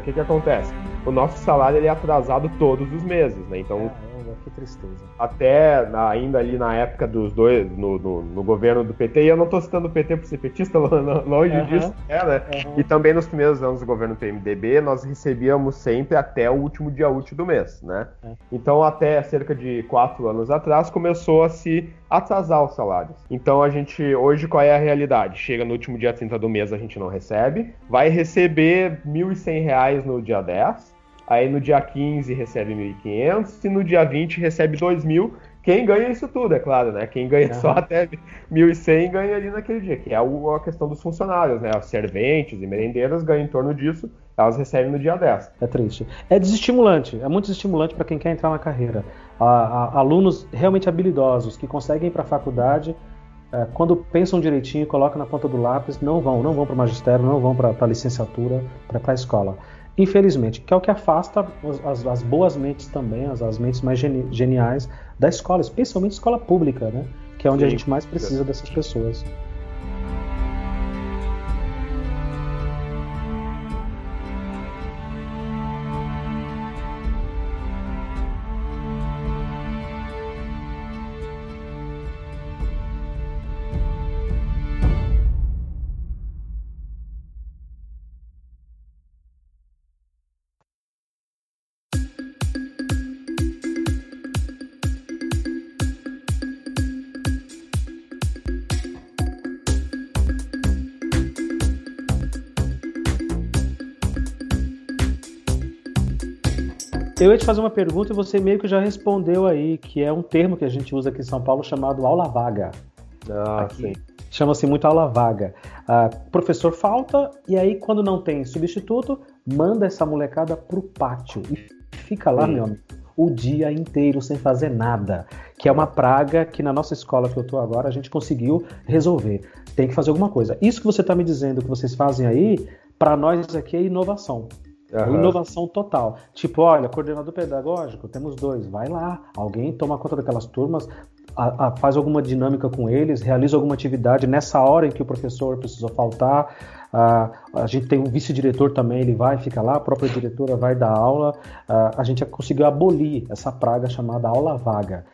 né? O que, que acontece? O nosso salário ele é atrasado todos os meses, né? Então que tristeza. Até ainda ali na época dos dois, no, no, no, governo do PT, e eu não estou citando o PT por ser petista, longe uhum. disso, é, né? Uhum. E também nos primeiros anos do governo PMDB, nós recebíamos sempre até o último dia útil do mês, né? Uhum. Então, até cerca de quatro anos atrás, começou a se atrasar os salários. Então, a gente, hoje, qual é a realidade? Chega no último dia 30 do mês, a gente não recebe, vai receber R$ 1.100 no dia 10, Aí no dia 15 recebe 1.500 e no dia 20 recebe 2.000. Quem ganha isso tudo, é claro, né? Quem ganha uhum. só até 1.100 ganha ali naquele dia, que é a questão dos funcionários, né? Os serventes e merendeiras ganham em torno disso, elas recebem no dia 10. É triste. É desestimulante, é muito desestimulante para quem quer entrar na carreira. A, a, alunos realmente habilidosos que conseguem ir para a faculdade é, quando pensam direitinho, colocam na ponta do lápis, não vão, não vão para o magistério, não vão para a licenciatura, para a escola infelizmente, que é o que afasta as, as boas mentes também, as, as mentes mais geni geniais da escola, especialmente escola pública, né? Que é onde Sim. a gente mais precisa dessas pessoas. Eu ia te fazer uma pergunta e você meio que já respondeu aí, que é um termo que a gente usa aqui em São Paulo chamado aula vaga. Ah, aqui. Chama-se muito aula vaga. Ah, professor falta, e aí, quando não tem substituto, manda essa molecada pro pátio. E fica lá, Sim. meu amigo, o dia inteiro sem fazer nada. Que é uma praga que na nossa escola que eu tô agora a gente conseguiu resolver. Tem que fazer alguma coisa. Isso que você está me dizendo que vocês fazem aí, para nós aqui é inovação. Uhum. Inovação total. Tipo, olha, coordenador pedagógico, temos dois. Vai lá, alguém toma conta daquelas turmas, a, a, faz alguma dinâmica com eles, realiza alguma atividade nessa hora em que o professor precisou faltar. A, a gente tem um vice-diretor também, ele vai, fica lá, a própria diretora vai dar aula. A, a gente conseguiu abolir essa praga chamada aula vaga.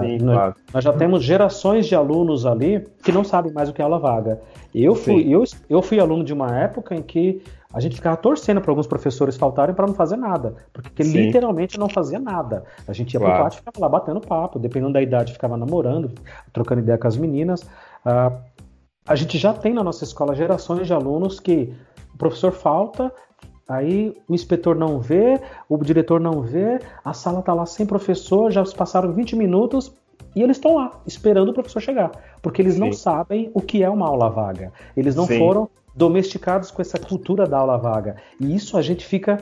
Sim, nós, claro. nós, já temos gerações de alunos ali que não sabem mais o que é aula vaga. Eu fui, eu, eu fui aluno de uma época em que a gente ficava torcendo para alguns professores faltarem para não fazer nada, porque Sim. literalmente não fazia nada. A gente ia claro. pro pátio e ficava lá batendo papo, dependendo da idade, ficava namorando, trocando ideia com as meninas. Uh, a gente já tem na nossa escola gerações de alunos que o professor falta, aí o inspetor não vê, o diretor não vê, a sala está lá sem professor, já passaram 20 minutos, e eles estão lá, esperando o professor chegar, porque eles Sim. não sabem o que é uma aula vaga. Eles não Sim. foram domesticados com essa cultura da aula vaga. E isso a gente fica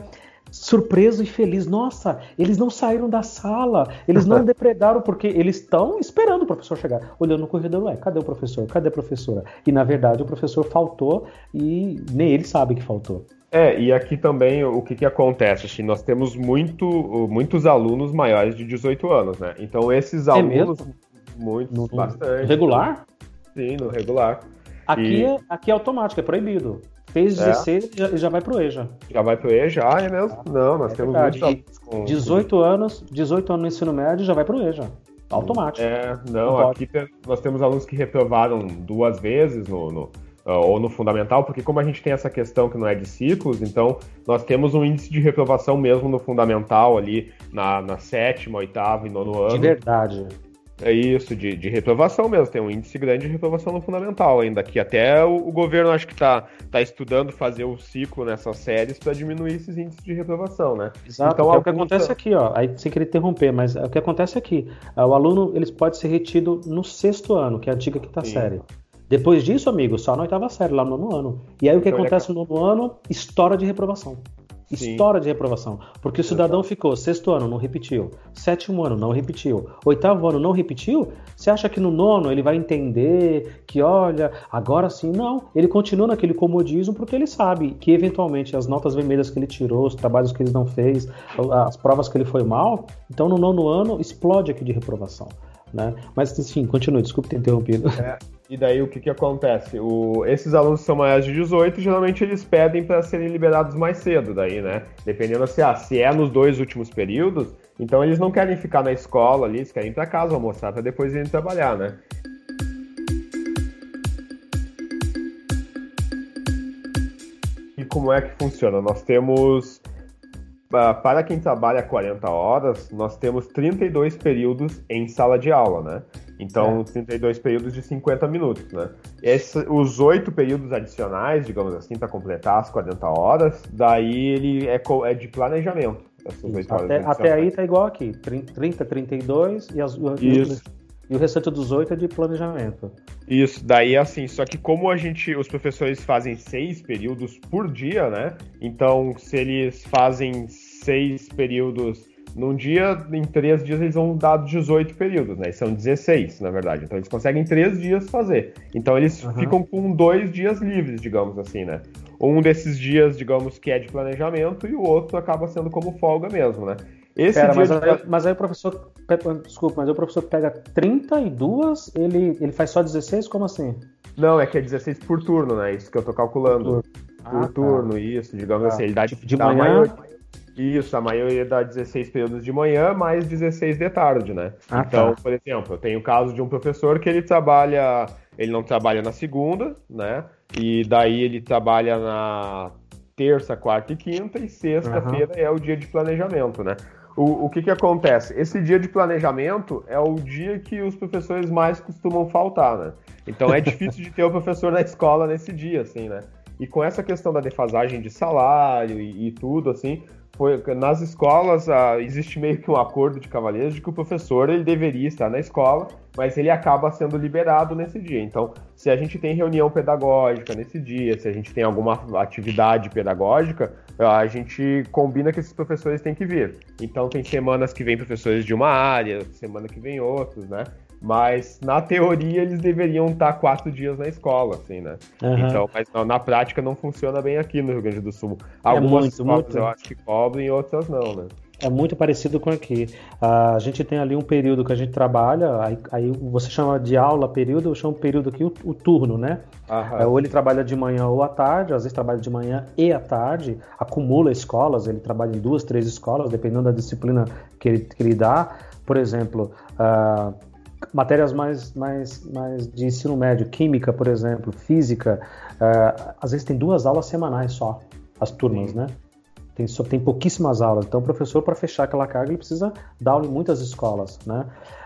surpreso e feliz. Nossa, eles não saíram da sala, eles não depredaram porque eles estão esperando o professor chegar. Olhando no corredor, ué, cadê o professor? Cadê a professora? E na verdade o professor faltou e nem ele sabe que faltou. É, e aqui também o que, que acontece? Assim, nós temos muito, muitos alunos maiores de 18 anos, né? Então esses é alunos, mesmo? muitos, no, bastante. Regular? Sim, no regular. Aqui, e... é, aqui é automático, é proibido. Fez 16 é. já, já vai pro EJA. Já vai pro EJA? Ah, é mesmo? Não, nós é temos verdade. muitos com... 18 anos, 18 anos no ensino médio já vai pro EJA. Automático. É, não, não aqui tem, nós temos alunos que reprovaram duas vezes no, no uh, ou no fundamental, porque como a gente tem essa questão que não é de ciclos, então nós temos um índice de reprovação mesmo no fundamental ali na, na sétima, oitava e nono ano. De verdade. É isso, de, de reprovação mesmo. Tem um índice grande de reprovação no fundamental ainda. Que até o, o governo acho que está tá estudando fazer o ciclo nessas séries para diminuir esses índices de reprovação, né? Exato. Então, é o que acontece aqui, ó. Aí sem querer interromper, mas é o que acontece aqui. É, o aluno ele pode ser retido no sexto ano, que é a antiga quinta Sim. série. Depois disso, amigo, só na oitava série, lá no nono ano. E aí o que então, acontece no nono ano? História de reprovação. História de reprovação. Porque o cidadão ficou sexto ano, não repetiu. Sétimo ano, não repetiu. Oitavo ano, não repetiu. Você acha que no nono ele vai entender que, olha, agora sim? Não. Ele continua naquele comodismo porque ele sabe que, eventualmente, as notas vermelhas que ele tirou, os trabalhos que ele não fez, as provas que ele foi mal, então no nono ano explode aqui de reprovação. Né? Mas, enfim, continue, desculpe ter interrompido. É, e daí o que, que acontece? O, esses alunos que são maiores de 18, geralmente eles pedem para serem liberados mais cedo, daí, né? Dependendo se, ah, se é nos dois últimos períodos, então eles não querem ficar na escola ali, eles querem ir para casa almoçar para depois irem trabalhar, né? E como é que funciona? Nós temos para quem trabalha 40 horas, nós temos 32 períodos em sala de aula, né? Então, é. 32 períodos de 50 minutos, né? Esse, os oito períodos adicionais, digamos assim, para completar as 40 horas, daí ele é, é de planejamento. Até, até, aí tá igual aqui, 30, 32 e as, Isso. E o restante dos oito é de planejamento. Isso, daí assim, só que como a gente, os professores fazem seis períodos por dia, né? Então, se eles fazem seis períodos num dia, em três dias eles vão dar 18 períodos, né? São 16, na verdade. Então eles conseguem três dias fazer. Então eles uhum. ficam com dois dias livres, digamos assim, né? Um desses dias, digamos, que é de planejamento e o outro acaba sendo como folga mesmo, né? Esse Pera, mas, de... aí, mas, aí, o professor. Desculpa, mas aí o professor pega 32, ele, ele faz só 16? Como assim? Não, é que é 16 por turno, né? Isso que eu tô calculando. Por, ah, por tá. turno, isso, digamos ah, assim. Ele dá de, de manhã. Isso, a maioria dá 16 períodos de manhã, mais 16 de tarde, né? Ah, então, tá. por exemplo, eu tenho o caso de um professor que ele trabalha. Ele não trabalha na segunda, né? E daí ele trabalha na terça, quarta e quinta, e sexta-feira uhum. é o dia de planejamento, né? O, o que, que acontece? Esse dia de planejamento é o dia que os professores mais costumam faltar, né? Então é difícil de ter o professor na escola nesse dia, assim, né? E com essa questão da defasagem de salário e, e tudo, assim, foi, nas escolas ah, existe meio que um acordo de cavalheiros de que o professor ele deveria estar na escola, mas ele acaba sendo liberado nesse dia. Então, se a gente tem reunião pedagógica nesse dia, se a gente tem alguma atividade pedagógica, a gente combina que esses professores têm que vir. Então, tem semanas que vem professores de uma área, semana que vem outros, né? Mas na teoria eles deveriam estar quatro dias na escola, assim, né? Uhum. Então, mas não, na prática não funciona bem aqui no Rio Grande do Sul. É Algumas é muito, escolas muito. eu acho que cobrem, outras não, né? É muito parecido com aqui. Uh, a gente tem ali um período que a gente trabalha, aí, aí você chama de aula período, eu chamo período aqui o, o turno, né? Uh, ou ele trabalha de manhã ou à tarde, às vezes trabalha de manhã e à tarde, acumula escolas, ele trabalha em duas, três escolas, dependendo da disciplina que ele, que ele dá. Por exemplo, uh, matérias mais, mais, mais de ensino médio, química, por exemplo, física, uh, às vezes tem duas aulas semanais só, as turmas, Sim. né? Tem, só, tem pouquíssimas aulas. Então, o professor, para fechar aquela carga, ele precisa dar aula em muitas escolas, né?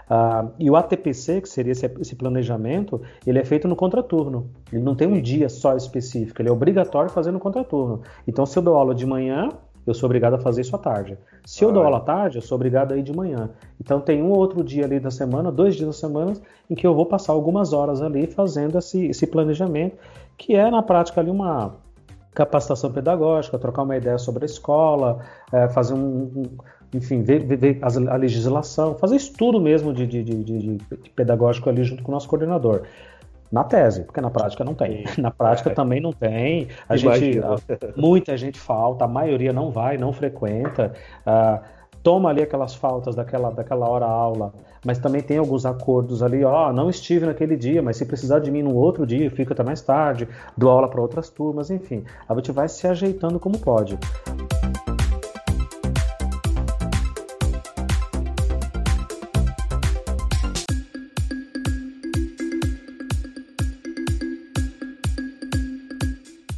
Uh, e o ATPC, que seria esse, esse, planejamento, ele é feito no contraturno. Ele não tem um dia só específico, ele é obrigatório fazer no contraturno. Então, se eu dou aula de manhã, eu sou obrigado a fazer isso à tarde. Se eu dou aula à tarde, eu sou obrigado a ir de manhã. Então tem um ou outro dia ali da semana, dois dias da semana, em que eu vou passar algumas horas ali fazendo esse, esse planejamento, que é na prática ali uma capacitação pedagógica, trocar uma ideia sobre a escola, é, fazer um, um enfim, ver, ver, ver, a legislação, fazer estudo mesmo de, de, de, de, pedagógico ali junto com o nosso coordenador na tese, porque na prática não tem. Na prática é. também não tem. A gente, muita gente falta, a maioria não vai, não frequenta. Uh, toma ali aquelas faltas daquela, daquela hora aula, mas também tem alguns acordos ali, ó, não estive naquele dia, mas se precisar de mim no outro dia, fica até mais tarde, dou aula para outras turmas, enfim. A gente vai se ajeitando como pode.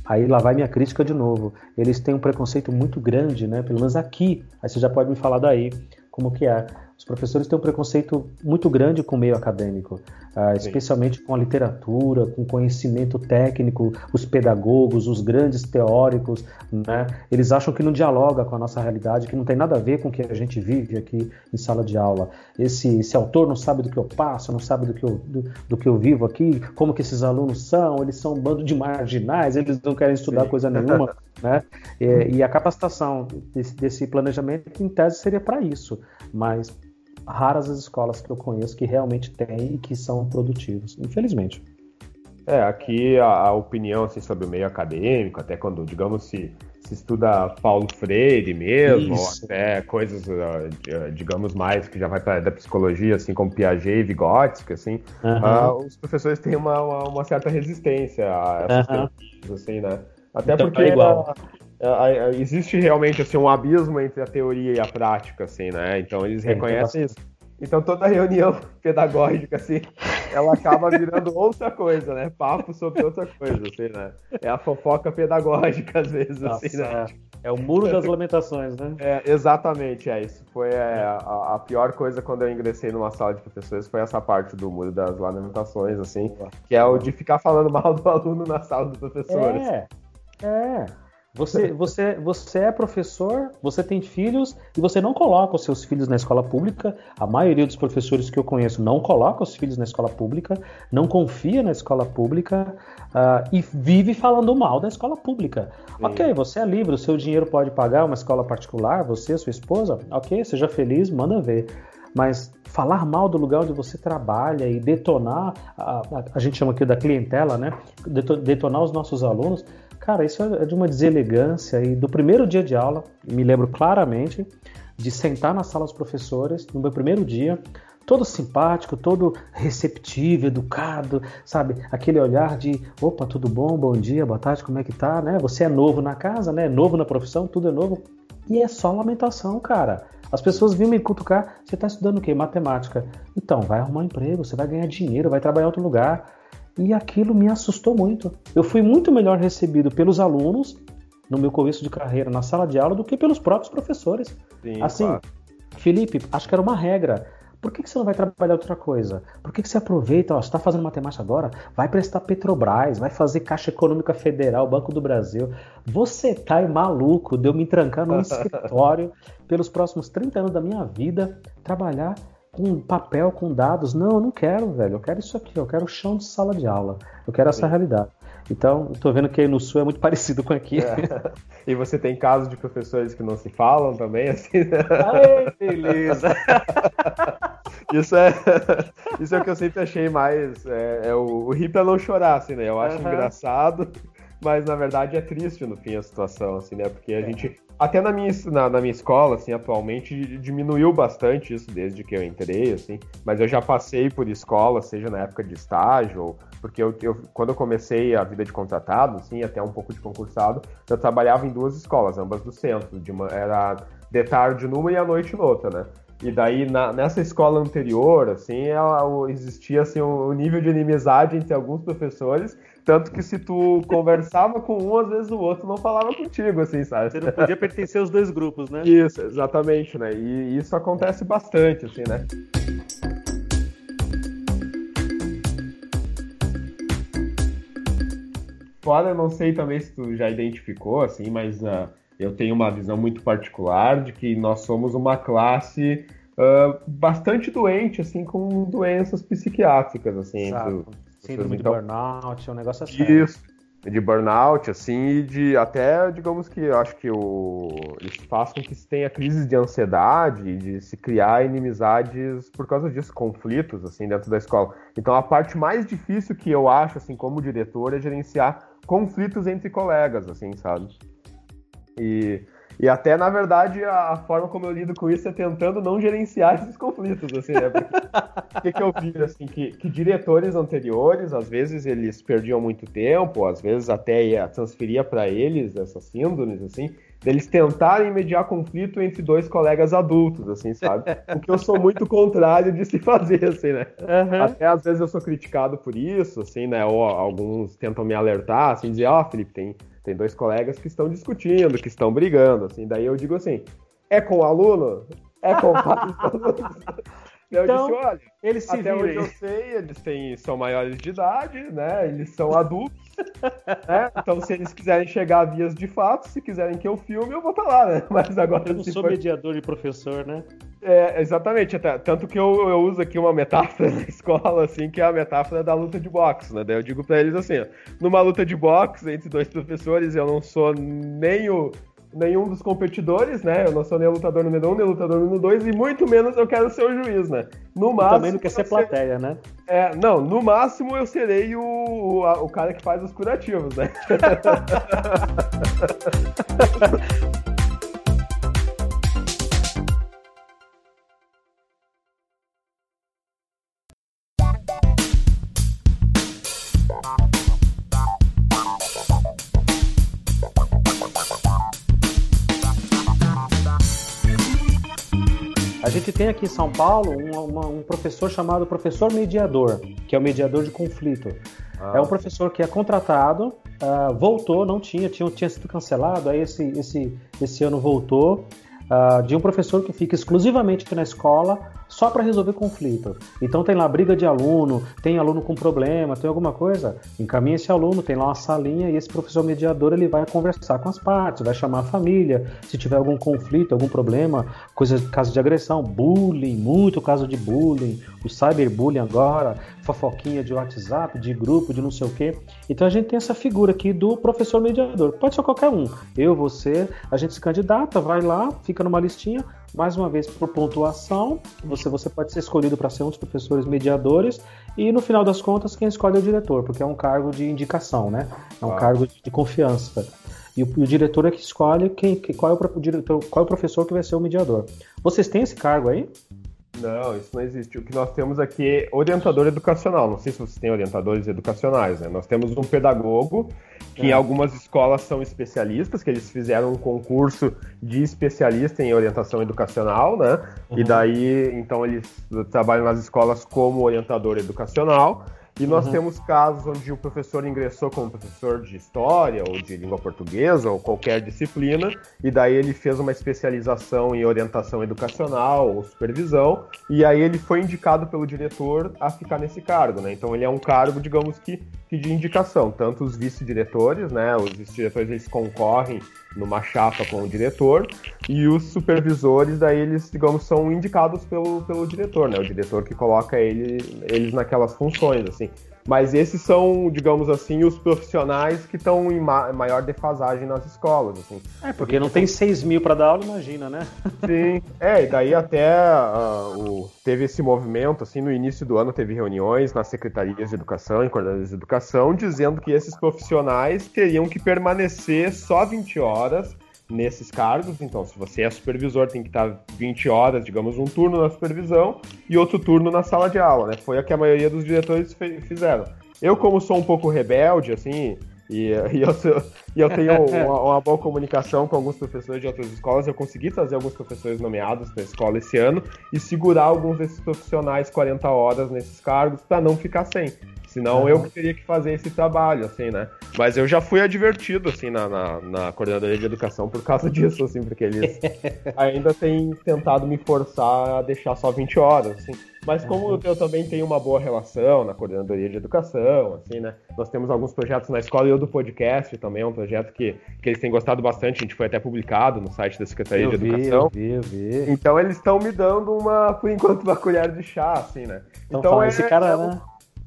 Aí lá vai minha crítica de novo. Eles têm um preconceito muito grande, né? Pelo menos aqui. Aí você já pode me falar daí como que é. Os professores têm um preconceito muito grande com o meio acadêmico, uh, especialmente com a literatura, com conhecimento técnico, os pedagogos, os grandes teóricos, né? Eles acham que não dialoga com a nossa realidade, que não tem nada a ver com o que a gente vive aqui em sala de aula. Esse, esse autor não sabe do que eu passo, não sabe do que eu, do, do que eu vivo aqui, como que esses alunos são, eles são um bando de marginais, eles não querem estudar Sim. coisa nenhuma, né? E, e, a capacitação desse, desse planejamento, em tese, seria para isso, mas raras as escolas que eu conheço que realmente têm e que são produtivos, infelizmente. É, aqui a, a opinião assim, sobre o meio acadêmico, até quando, digamos, se, se estuda Paulo Freire mesmo, até coisas, ah, digamos, mais que já vai para da psicologia, assim como Piaget e Vygotsky, assim, uhum. uh, os professores têm uma, uma, uma, certa resistência a essas uhum. teorias, assim, né? Até então, porque é igual. existe realmente assim, um abismo entre a teoria e a prática, assim, né? Então eles reconhecem isso. Então toda reunião pedagógica, assim, ela acaba virando outra coisa, né? Papo sobre outra coisa, assim, né? É a fofoca pedagógica, às vezes, Nossa, assim, né? É. é. o muro das lamentações, né? É, exatamente, é isso. Foi é, a, a, pior coisa quando eu ingressei numa sala de professores foi essa parte do muro das lamentações, assim, que é o de ficar falando mal do aluno na sala do professor. É, é. Você, você, você é professor, você tem filhos e você não coloca os seus filhos na escola pública. A maioria dos professores que eu conheço não coloca os filhos na escola pública, não confia na escola pública uh, e vive falando mal da escola pública. Sim. Ok, você é livre, o seu dinheiro pode pagar uma escola particular, você, sua esposa, ok, seja feliz, manda ver. Mas falar mal do lugar onde você trabalha e detonar, a, a, a gente chama aqui da clientela, né? Detonar os nossos alunos Cara, isso é de uma deselegância e do primeiro dia de aula, me lembro claramente de sentar na sala dos professores no meu primeiro dia, todo simpático, todo receptivo, educado, sabe? Aquele olhar de, opa, tudo bom? Bom dia, boa tarde, como é que tá, né? Você é novo na casa, né? Novo na profissão, tudo é novo. E é só lamentação, cara. As pessoas vinham me cutucar, você está estudando o quê? Matemática. Então, vai arrumar um emprego, você vai ganhar dinheiro, vai trabalhar em outro lugar. E aquilo me assustou muito. Eu fui muito melhor recebido pelos alunos no meu começo de carreira na sala de aula do que pelos próprios professores. Sim, assim, claro. Felipe, acho que era uma regra. Por que, que você não vai trabalhar outra coisa? Por que, que você aproveita, ó, você está fazendo matemática agora? Vai prestar Petrobras, vai fazer Caixa Econômica Federal, Banco do Brasil. Você tá maluco de eu me trancar num escritório pelos próximos 30 anos da minha vida, trabalhar com papel, com dados. Não, eu não quero, velho. Eu quero isso aqui. Eu quero o chão de sala de aula. Eu quero essa Sim. realidade. Então, tô vendo que aí no Sul é muito parecido com aqui. É. E você tem casos de professores que não se falam também, assim? Ai, beleza. isso, é, isso é o que eu sempre achei mais. É, é o, o rir pra não chorar, assim, né? Eu acho uhum. engraçado, mas na verdade é triste no fim a situação, assim, né? Porque a é. gente até na minha, na, na, minha escola, assim, atualmente, diminuiu bastante isso desde que eu entrei, assim. Mas eu já passei por escola, seja na época de estágio, ou, porque eu, eu, quando eu comecei a vida de contratado, assim, até um pouco de concursado, eu trabalhava em duas escolas, ambas do centro. De uma, era de tarde numa e à noite noutra, né? E daí, na, nessa escola anterior, assim, ela, existia assim, um, nível de inimizade entre alguns professores tanto que se tu conversava com um, às vezes o outro não falava contigo, assim, sabe? Você não podia pertencer aos dois grupos, né? Isso, exatamente, né? E isso acontece bastante, assim, né? Fora, eu não sei também se tu já identificou, assim, mas uh, eu tenho uma visão muito particular de que nós somos uma classe uh, bastante doente, assim, com doenças psiquiátricas, assim, entre, Síndrome então, de burnout, é um negócio assim. Isso, de burnout, assim, e de até, digamos que eu acho que o, isso faz com que se tenha crises de ansiedade, de se criar inimizades por causa disso, conflitos, assim, dentro da escola. Então a parte mais difícil que eu acho, assim, como diretor, é gerenciar conflitos entre colegas, assim, sabe? E e até, na verdade, a forma como eu lido com isso é tentando não gerenciar esses conflitos, assim, né? O que, que eu vi, assim, que, que diretores anteriores, às vezes eles perdiam muito tempo, às vezes até ia transferia para eles essas síndromes, assim, deles tentarem mediar conflito entre dois colegas adultos, assim, sabe? O que eu sou muito contrário de se fazer, assim, né? Uhum. Até às vezes eu sou criticado por isso, assim, né? Ou alguns tentam me alertar, assim, dizer, ó, oh, Felipe, tem tem dois colegas que estão discutindo, que estão brigando, assim. Daí eu digo assim: é com o aluno? É com o então, disse, olha, eles se até virem. onde eu sei, eles têm, são maiores de idade, né? Eles são adultos. né? Então, se eles quiserem chegar a vias de fato, se quiserem que eu filme, eu vou estar tá lá, né? Mas agora. Eu não sou for... mediador de professor, né? É, exatamente, até, tanto que eu, eu uso aqui uma metáfora na escola, assim, que é a metáfora da luta de boxe, né? Daí eu digo para eles assim, ó, numa luta de boxe entre dois professores, eu não sou nem o nenhum dos competidores, né? Eu não sou nem lutador número 1, um, nem lutador número 2, e muito menos eu quero ser o juiz, né? No máximo. Também não quer ser plateia, né? É, não, no máximo eu serei o, o, o cara que faz os curativos, né? gente tem aqui em São Paulo um, uma, um professor chamado professor mediador, que é o mediador de conflito. Ah. É um professor que é contratado, uh, voltou, não tinha, tinha, tinha sido cancelado, aí esse, esse, esse ano voltou, uh, de um professor que fica exclusivamente na escola só para resolver conflito. Então tem lá briga de aluno, tem aluno com problema, tem alguma coisa, encaminha esse aluno, tem lá uma salinha e esse professor mediador ele vai conversar com as partes, vai chamar a família, se tiver algum conflito, algum problema, coisa, caso de agressão, bullying, muito caso de bullying, o cyberbullying agora, fofoquinha de WhatsApp, de grupo, de não sei o quê. Então a gente tem essa figura aqui do professor mediador. Pode ser qualquer um. Eu, você, a gente se candidata, vai lá, fica numa listinha, mais uma vez por pontuação. Você, você pode ser escolhido para ser um dos professores mediadores e no final das contas quem escolhe é o diretor, porque é um cargo de indicação, né? É um ah. cargo de, de, confiança. E o, o, diretor é que escolhe quem, qual, é o, o diretor, qual é o professor que vai ser o mediador. Vocês têm esse cargo aí? Não, isso não existe. O que nós temos aqui é orientador educacional. Não sei se vocês têm orientadores educacionais, né? Nós temos um pedagogo que é. em algumas escolas são especialistas, que eles fizeram um concurso de especialista em orientação educacional, né? Uhum. E daí, então eles trabalham nas escolas como orientador educacional. E nós uhum. temos casos onde o professor ingressou como professor de história ou de língua portuguesa ou qualquer disciplina, e daí ele fez uma especialização em orientação educacional ou supervisão, e aí ele foi indicado pelo diretor a ficar nesse cargo, né? Então ele é um cargo, digamos que, que de indicação. Tanto os vice-diretores, né? Os vice-diretores eles concorrem numa chapa com o diretor, e os supervisores, daí eles, digamos, são indicados pelo, pelo diretor, né? O diretor que coloca ele, eles naquelas funções, assim. Mas esses são, digamos assim, os profissionais que estão em ma maior defasagem nas escolas. Assim. É, porque não tem 6 mil para dar aula, imagina, né? Sim, é, e daí até uh, o, teve esse movimento, assim, no início do ano teve reuniões nas secretarias de educação e coordenadores de educação, dizendo que esses profissionais teriam que permanecer só 20 horas nesses cargos. Então, se você é supervisor, tem que estar 20 horas, digamos, um turno na supervisão e outro turno na sala de aula, né? Foi a que a maioria dos diretores fizeram. Eu, como sou um pouco rebelde, assim, e, e, eu, e eu, tenho uma, uma, boa comunicação com alguns professores de outras escolas. Eu consegui trazer alguns professores nomeados para a escola esse ano e segurar alguns desses profissionais 40 horas nesses cargos para não ficar sem. Senão eu que teria que fazer esse trabalho, assim, né? Mas eu já fui advertido, assim, na, na, na coordenadoria de educação por causa disso, assim, porque eles ainda têm tentado me forçar a deixar só 20 horas, assim. Mas como uhum. eu também tenho uma boa relação na coordenadoria de educação, assim, né? Nós temos alguns projetos na escola e eu do podcast também é um projeto que, que eles têm gostado bastante. A gente foi até publicado no site da Secretaria eu de vi, Educação. Eu vi, eu vi. Então eles estão me dando uma, por enquanto, uma colher de chá, assim, né? Então, então é, esse cara, é, né?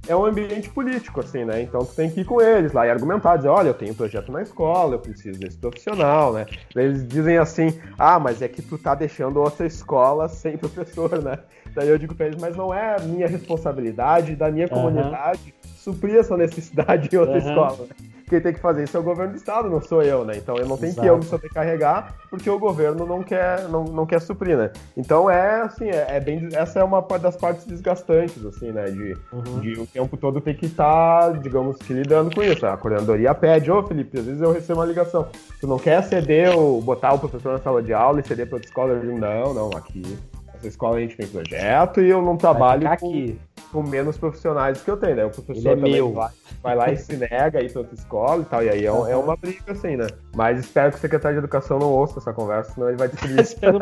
É um ambiente político, assim, né? Então tu tem que ir com eles lá e argumentar, dizer, olha, eu tenho um projeto na escola, eu preciso desse profissional, né? Eles dizem assim, ah, mas é que tu tá deixando outra escola sem professor, né? Daí eu digo pra eles, mas não é minha responsabilidade da minha comunidade uhum. Suprir essa necessidade em outra uhum. escola. Né? quem tem que fazer isso é o governo do estado, não sou eu, né? Então eu não tenho Exato. que eu me sobrecarregar porque o governo não quer, não, não quer suprir, né? Então é assim, é, é bem, essa é uma das partes desgastantes, assim, né? De, uhum. de o tempo todo ter que estar, tá, digamos que lidando com isso. A coordenadoria pede, ô Felipe, às vezes eu recebo uma ligação, tu não quer ceder ou botar o professor na sala de aula e ceder para outra escola? Eu digo, não, não, aqui essa escola a gente tem projeto e eu não trabalho com, com, menos profissionais que eu tenho, né? O professor é também meu. Vai, vai, lá e se nega aí pra outra escola e tal, e aí é, é, uma briga assim, né? Mas espero que o secretário de Educação não ouça essa conversa, senão ele vai isso. eu,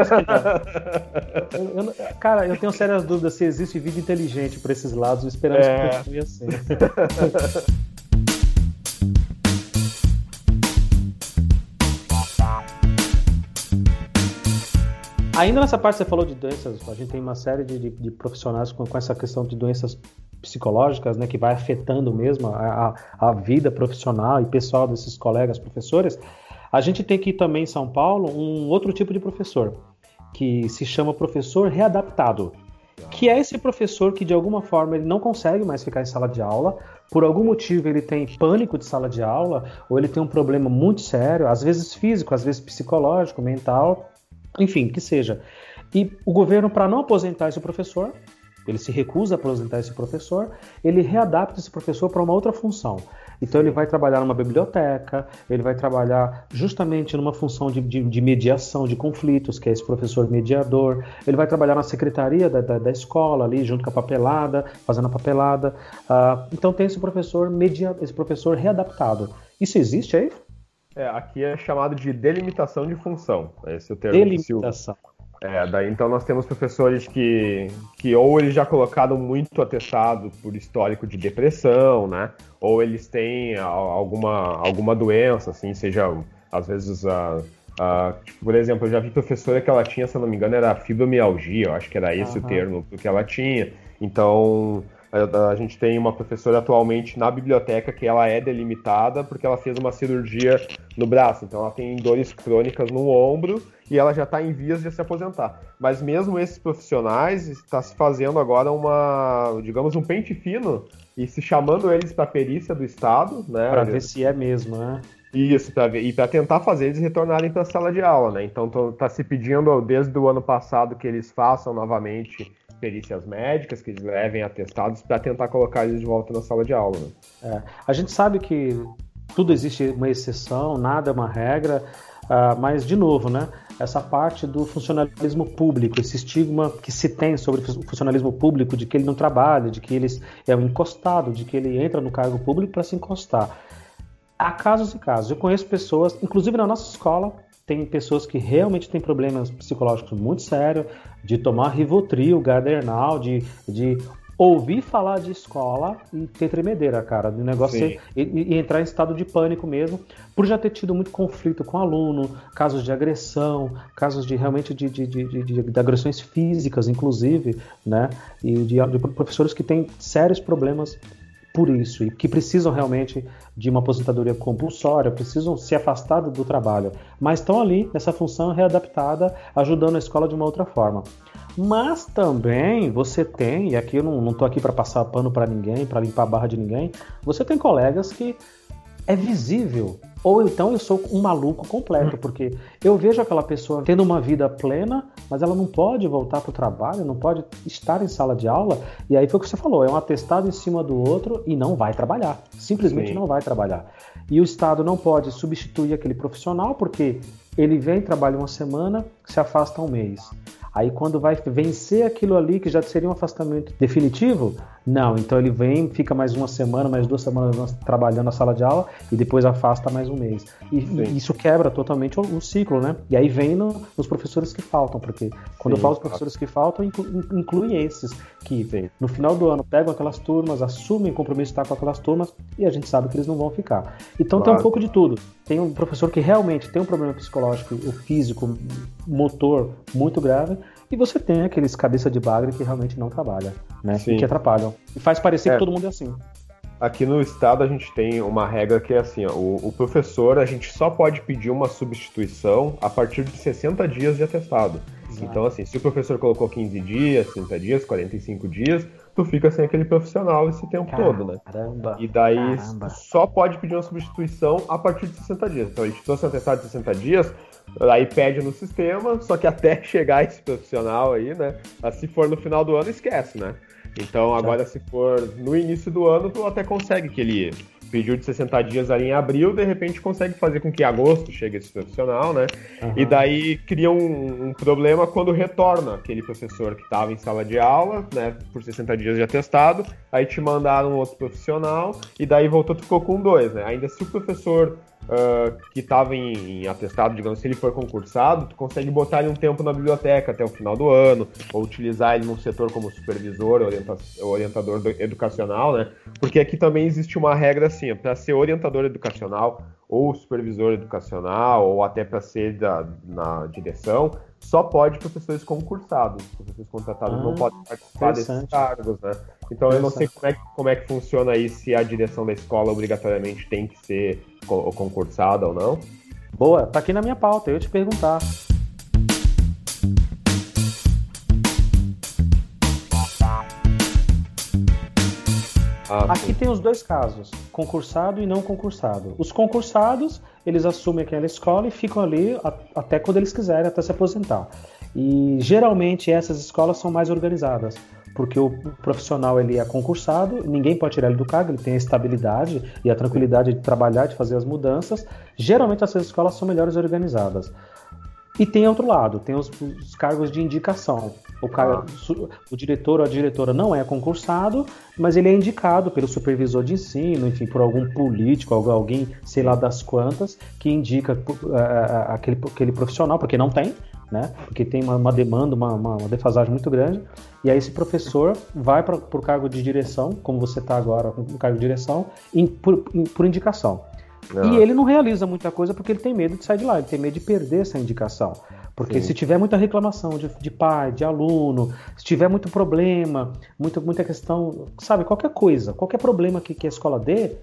eu, cara, eu tenho sérias dúvidas se existe vida inteligente por esses lados, esperamos é. que continue assim. Ainda nessa parte você falou de doenças, a gente tem uma série de, de, de profissionais com, com, essa questão de doenças psicológicas, né, que vai afetando mesmo a, a, a, vida profissional e pessoal desses colegas professores. A gente tem aqui também em São Paulo um outro tipo de professor, que se chama professor readaptado, que é esse professor que de alguma forma ele não consegue mais ficar em sala de aula, por algum motivo ele tem pânico de sala de aula, ou ele tem um problema muito sério, às vezes físico, às vezes psicológico, mental, enfim, que seja. E o governo, para não aposentar esse professor, ele se recusa a aposentar esse professor, ele readapta esse professor para uma outra função. Então ele vai trabalhar numa biblioteca, ele vai trabalhar justamente numa função de, de, de mediação de conflitos, que é esse professor mediador, ele vai trabalhar na secretaria da, da, da escola ali, junto com a papelada, fazendo a papelada. Uh, então tem esse professor media, esse professor readaptado. Isso existe aí? É, aqui é chamado de delimitação de função. Esse é o termo. Delimitação. É, daí então nós temos professores que, que ou eles já colocaram muito atestado por histórico de depressão, né? Ou eles têm alguma, alguma doença, assim, seja às vezes a. tipo, por exemplo, eu já vi professora que ela tinha, se não me engano, era fibromialgia, eu acho que era esse uhum. o termo que ela tinha. Então, a, a, gente tem uma professora atualmente na biblioteca que ela é delimitada porque ela fez uma cirurgia no braço. Então ela tem dores crônicas no ombro e ela já está em vias de se aposentar. Mas mesmo esses profissionais está se fazendo agora uma, digamos, um pente fino e se chamando eles para a perícia do Estado, né? Para ver se é mesmo, né? Isso, pra ver, e para tentar fazer eles retornarem para a sala de aula, né? Então está se pedindo desde o ano passado que eles façam novamente perícias médicas, que eles levem atestados para tentar colocar eles de volta na sala de aula. Né? É, a gente sabe que tudo existe uma exceção, nada é uma regra, uh, mas de novo, né? Essa parte do funcionalismo público, esse estigma que se tem sobre o funcionalismo público, de que ele não trabalha, de que ele é um encostado, de que ele entra no cargo público para se encostar. Há casos e casos. Eu conheço pessoas, inclusive na nossa escola, tem pessoas que realmente têm problemas psicológicos muito sérios, de tomar Rivotril, Gardernal, de, de ouvir falar de escola e ter tremedeira, cara, do negócio e, e, entrar em estado de pânico mesmo, por já ter tido muito conflito com aluno, casos de agressão, casos de realmente de, de, de, de agressões físicas, inclusive, né, e de, de professores que têm sérios problemas por isso e que precisam realmente de uma aposentadoria compulsória, precisam se afastar do trabalho, mas estão ali nessa função readaptada, ajudando a escola de uma outra forma. Mas também você tem, e aqui eu não estou aqui para passar pano para ninguém, para limpar a barra de ninguém, você tem colegas que é visível ou então eu sou um maluco completo, porque eu vejo aquela pessoa tendo uma vida plena, mas ela não pode voltar para o trabalho, não pode estar em sala de aula. E aí foi o que você falou: é um atestado em cima do outro e não vai trabalhar. Simplesmente Sim. não vai trabalhar. E o Estado não pode substituir aquele profissional, porque ele vem, trabalha uma semana, se afasta um mês. Aí quando vai vencer aquilo ali que já seria um afastamento definitivo, não. Então ele vem, fica mais uma semana, mais duas semanas trabalhando na sala de aula e depois afasta mais um mês. E, e isso quebra totalmente o, o, ciclo, né? E aí vem no, nos professores que faltam, porque quando Sim, eu falo os professores que faltam, inclu, inclui esses que Sim. no final do ano pegam aquelas turmas, assumem compromisso de estar com aquelas turmas e a gente sabe que eles não vão ficar. Então claro. tem um pouco de tudo. Tem um professor que realmente tem um problema psicológico, o físico, motor muito grave e você tem aqueles cabeça de bagre que realmente não trabalha, né? Sim. E que atrapalham. E faz parecer é. que todo mundo é assim. Aqui no estado a gente tem uma regra que é assim, ó, o, o, professor a gente só pode pedir uma substituição a partir de 60 dias de atestado. Exato. Então assim, se o professor colocou 15 dias, 30 dias, 45 dias, tu fica sem aquele profissional esse tempo Caramba, todo, né? E daí caramba. só pode pedir uma substituição a partir de 60 dias. Então a gente trouxe atestado de 60 dias, Aí pede no sistema, só que até chegar esse profissional aí, né? Se for no final do ano, esquece, né? Então agora se for no início do ano, tu até consegue que ele pediu de 60 dias ali em abril, de repente consegue fazer com que em agosto chegue esse profissional, né? Uhum. E daí cria um, um, problema quando retorna aquele professor que estava em sala de aula, né? Por 60 dias de atestado, aí te mandaram outro profissional, e daí voltou, tu ficou com dois, né? Ainda se o professor uh, que estava em, em, atestado, digamos, se ele for concursado, tu consegue botar ele um tempo na biblioteca até o final do ano, ou utilizar ele num setor como supervisor, orienta orientador educacional, né? Porque aqui também existe uma regra assim, para ser orientador educacional ou supervisor educacional, ou até para ser da, na direção, só pode professores concursados. Professores contratados ah, não podem participar desses cargos, né? Então eu não sei como é, que, como é que funciona aí, se a direção da escola obrigatoriamente tem que ser concursada ou não. Boa, tá aqui na minha pauta, eu ia te perguntar. Ah, Aqui tem os dois casos, concursado e não concursado. Os concursados, eles assumem aquela escola e ficam ali até quando eles quiserem, até se aposentar. E geralmente essas escolas são mais organizadas, porque o profissional ele é concursado, ninguém pode tirar ele do cargo, ele tem a estabilidade e a tranquilidade de trabalhar, de fazer as mudanças. Geralmente essas escolas são melhores organizadas. E tem outro lado, tem os, os cargos de indicação. O, cara, ah. o diretor ou a diretora não é concursado, mas ele é indicado pelo supervisor de ensino, enfim, por algum político, alguém, sei lá das quantas, que indica uh, aquele, aquele profissional, porque não tem, né? Porque tem uma, uma demanda, uma, uma, defasagem muito grande. E aí esse professor vai para o cargo de direção, como você está agora no cargo de direção, por, por indicação. E ele não realiza muita coisa porque ele tem medo de sair de lá, ele tem medo de perder essa indicação. Porque Sim. se tiver muita reclamação de, de, pai, de aluno, se tiver muito problema, muita, muita questão, sabe, qualquer coisa, qualquer problema que, que a escola dê,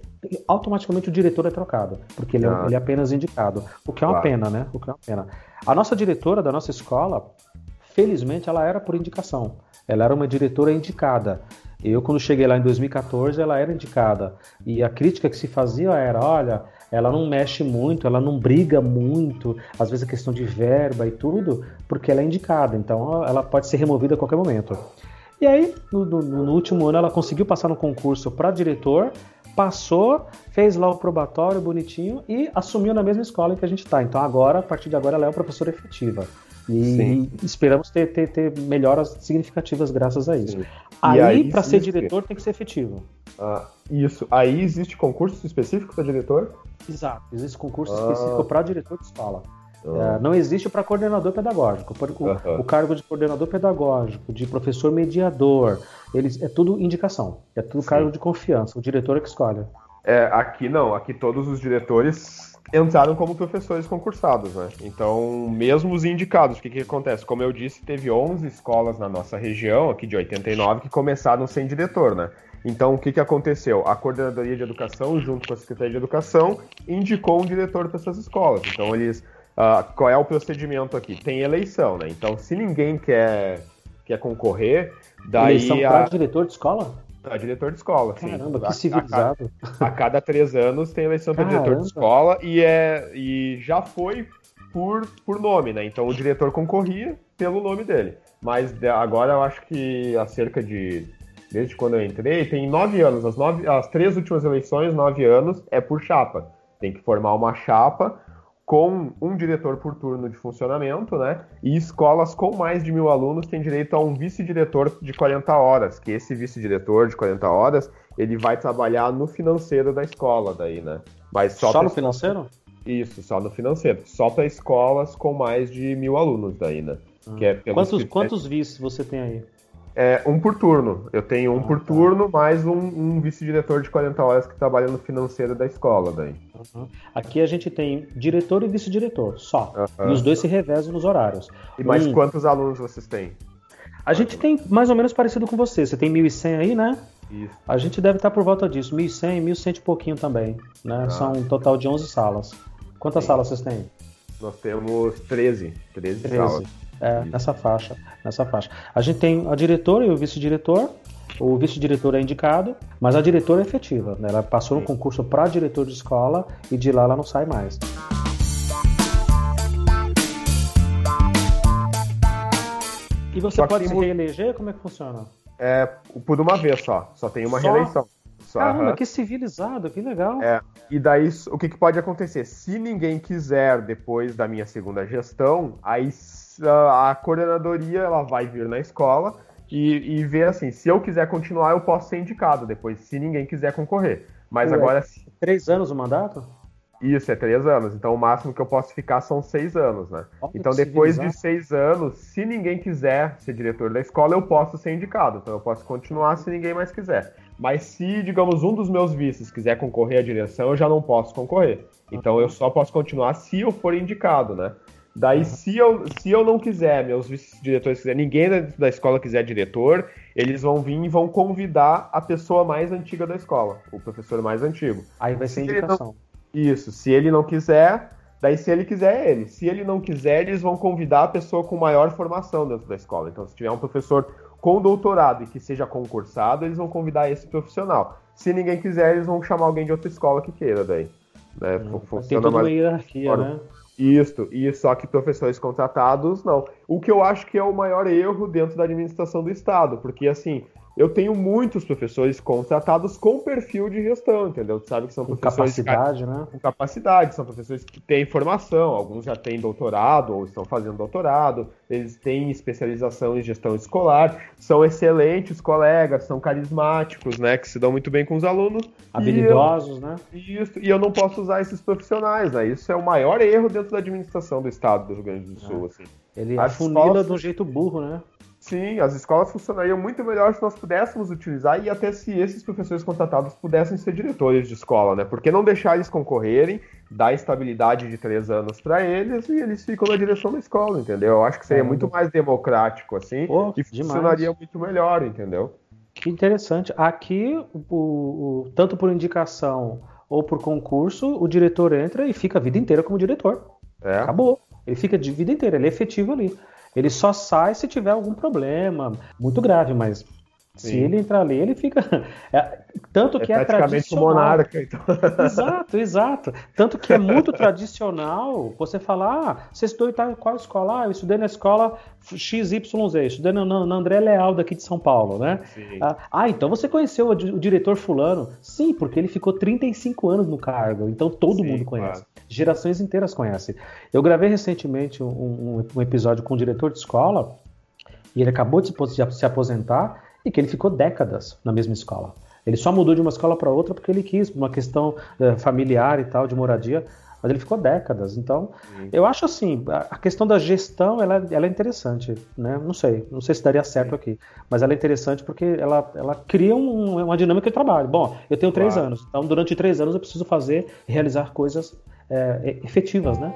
automaticamente o diretor é trocado, porque ele, é, ah. ele é apenas indicado. O que é uma claro. pena, né? O que é uma pena. A nossa diretora da nossa escola, felizmente, ela era por indicação. Ela era uma diretora indicada. Eu, quando cheguei lá em 2014, ela era indicada. E a crítica que se fazia era: olha, ela não mexe muito, ela não briga muito, às vezes a questão de verba e tudo, porque ela é indicada, então ela pode ser removida a qualquer momento. E aí, no, no, no último ano, ela conseguiu passar no concurso para diretor, passou, fez lá o probatório bonitinho e assumiu na mesma escola que a gente está. Então agora, a partir de agora, ela é uma professora efetiva. E, esperamos ter, ter, ter, melhoras significativas graças a isso. Sim. Aí, aí para ser diretor, tem que ser efetivo. Ah, isso. Aí existe concurso específico para diretor? Exato. Existe concurso ah. específico para diretor de escola. Ah. É, não existe para coordenador pedagógico. O, o, cargo de coordenador pedagógico, de professor mediador, eles, é tudo indicação. É tudo Sim. cargo de confiança. O diretor é que escolhe. É, aqui não. Aqui todos os diretores entraram como professores concursados, né? Então, mesmo os indicados, o que, que acontece? Como eu disse, teve 11 escolas na nossa região, aqui de 89, que começaram sem diretor, né? Então, o que, que aconteceu? A Coordenadoria de Educação, junto com a Secretaria de Educação, indicou um diretor para essas escolas. Então, eles. Uh, qual é o procedimento aqui? Tem eleição, né? Então, se ninguém quer, quer concorrer, daí. Eleição para a... diretor de escola? A diretor de escola, sim. Caramba, que civilizado. A, a, cada, a cada três anos tem eleição para diretor de escola e, é, e já foi por, por nome, né? Então o diretor concorria pelo nome dele. Mas agora eu acho que há cerca de. Desde quando eu entrei, tem nove anos. As, nove, as três últimas eleições, nove anos, é por chapa. Tem que formar uma chapa com um diretor por turno de funcionamento, né? E escolas com mais de mil alunos têm direito a um vice-diretor de 40 horas, que esse vice-diretor de 40 horas, ele vai trabalhar no financeiro da escola daí, né? Mas só, só no financeiro? Isso, só no financeiro. Só para escolas com mais de mil alunos daí, né? É quantos, quantos vices você tem aí? É, um por turno. Eu tenho um ah, por tá. turno, mais um, um vice-diretor de 40 horas que trabalha no financeiro da escola daí. Uhum. Aqui a gente tem diretor e vice-diretor, só. Uhum. E os dois se revezam nos horários. E mais um... quantos alunos vocês têm? A gente tem mais ou menos parecido com você. Você tem 1.100 aí, né? Isso. A gente deve estar por volta disso, 1.100, 1.100 e pouquinho também. Né? Ah. São um total de 11 salas. Quantas Sim. salas vocês têm? Nós temos 13. 13, 13. salas. É, nessa faixa, nessa faixa. A gente tem a diretora e o vice-diretor. O vice-diretor é indicado, mas a diretora é efetiva. Né? Ela passou no concurso para diretor de escola e de lá ela não sai mais. E você só pode se reeleger? Como é que funciona? É, por uma vez só. Só tem uma só? reeleição. Só, Caramba, uhum. que civilizado, que legal. É, e daí, o que, que pode acontecer? Se ninguém quiser, depois da minha segunda gestão, aí a coordenadoria ela vai vir na escola e, e ver assim, se eu quiser continuar, eu posso ser indicado depois, se ninguém quiser concorrer. Mas Ué, agora. Três anos o mandato? Isso, é três anos. Então o máximo que eu posso ficar são seis anos, né? Olha então depois de seis anos, se ninguém quiser ser diretor da escola, eu posso ser indicado. Então eu posso continuar se ninguém mais quiser. Mas se, digamos, um dos meus vices quiser concorrer à direção, eu já não posso concorrer. Então eu só posso continuar se eu for indicado, né? Daí, se eu, se eu não quiser, meus vice-diretores quiser, ninguém da, da, escola quiser diretor, eles vão vir e vão convidar a pessoa mais antiga da escola, o professor mais antigo. Aí vai ser indicação. Não, isso, se ele não quiser, Daí, se ele quiser, é ele. Se ele não quiser, eles vão convidar a pessoa com maior formação dentro da escola. Então, se tiver um professor com doutorado e que seja concursado, eles vão convidar esse profissional. Se ninguém quiser, eles vão chamar alguém de outra escola que queira daí. Né? Hum, Funciona tem toda mais... uma hierarquia, né? Isso, e só que professores contratados, não. O que eu acho que é o maior erro dentro da administração do Estado, porque assim, eu tenho muitos professores contratados com perfil de gestão, entendeu? Tu sabe que são com professores capacidade, né? com capacidade, são professores que têm formação, alguns já têm doutorado ou estão fazendo doutorado, eles têm especialização em gestão escolar, são excelentes colegas, são carismáticos, né, que se dão muito bem com os alunos, habilidosos, eu, né? Isso, e eu não posso usar esses profissionais, né? Isso é o maior erro dentro da administração do estado do Rio Grande do Sul, é. assim. Ele afunila escolas... de um jeito burro, né? Sim, as escolas funcionariam muito melhor se nós pudéssemos utilizar e até se esses professores contratados pudessem ser diretores de escola, né? Porque não deixar eles concorrerem, dar estabilidade de três anos para eles e eles ficam na direção da escola, entendeu? Eu acho que seria muito mais democrático assim oh, e funcionaria demais. muito melhor, entendeu? Que interessante. Aqui, o, o, tanto por indicação ou por concurso, o diretor entra e fica a vida inteira como diretor. É. Acabou. Ele fica de vida inteira, ele é efetivo ali. Ele só sai se tiver algum problema muito grave, mas Sim. Se ele entrar ali, ele fica. É, tanto que é, é tradicional. monarca, então. Exato, exato. Tanto que é muito tradicional você falar: ah, você estudou em qual escola? Ah, eu estudei na escola XYZ, estudei na, na André Leal daqui de São Paulo, né? Ah, ah, então você conheceu o, o, diretor Fulano? Sim, porque ele ficou 35 anos no cargo, então todo Sim, mundo conhece. Claro. Gerações inteiras conhecem. Eu gravei recentemente um, um, um episódio com um diretor de escola e ele acabou de se aposentar e que ele ficou décadas na mesma escola. Ele só mudou de uma escola para outra porque ele quis, por uma questão é, familiar e tal, de moradia, mas ele ficou décadas. Então, Sim. eu acho assim, a questão da gestão, ela, ela, é interessante, né? Não sei, não sei se daria certo Sim. aqui, mas ela é interessante porque ela, ela cria um, uma dinâmica de trabalho. Bom, eu tenho três claro. anos, então durante três anos eu preciso fazer, realizar coisas é, efetivas, né?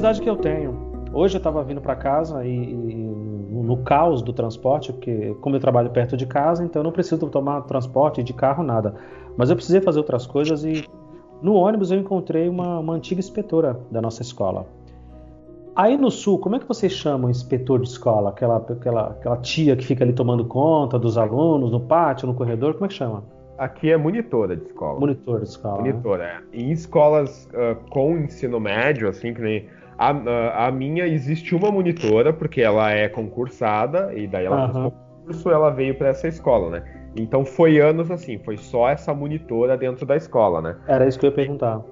Curiosidade que eu tenho. Hoje eu estava vindo para casa e, e no, no, caos do transporte, porque como eu trabalho perto de casa, então eu não preciso tomar transporte de carro, nada. Mas eu precisei fazer outras coisas e no ônibus eu encontrei uma, uma antiga inspetora da nossa escola. Aí no sul, como é que vocês chamam inspetor de escola? Aquela, aquela, aquela tia que fica ali tomando conta dos alunos no pátio, no corredor, como é que chama? Aqui é monitora de escola. Monitora de escola. Né? Monitora, né? é. Em escolas uh, com ensino médio, assim, que nem. A, a, a, minha existe uma monitora, porque ela é concursada, e daí ela uhum. fez concurso, ela veio para essa escola, né? Então foi anos assim, foi só essa monitora dentro da escola, né? Era isso que eu ia perguntar.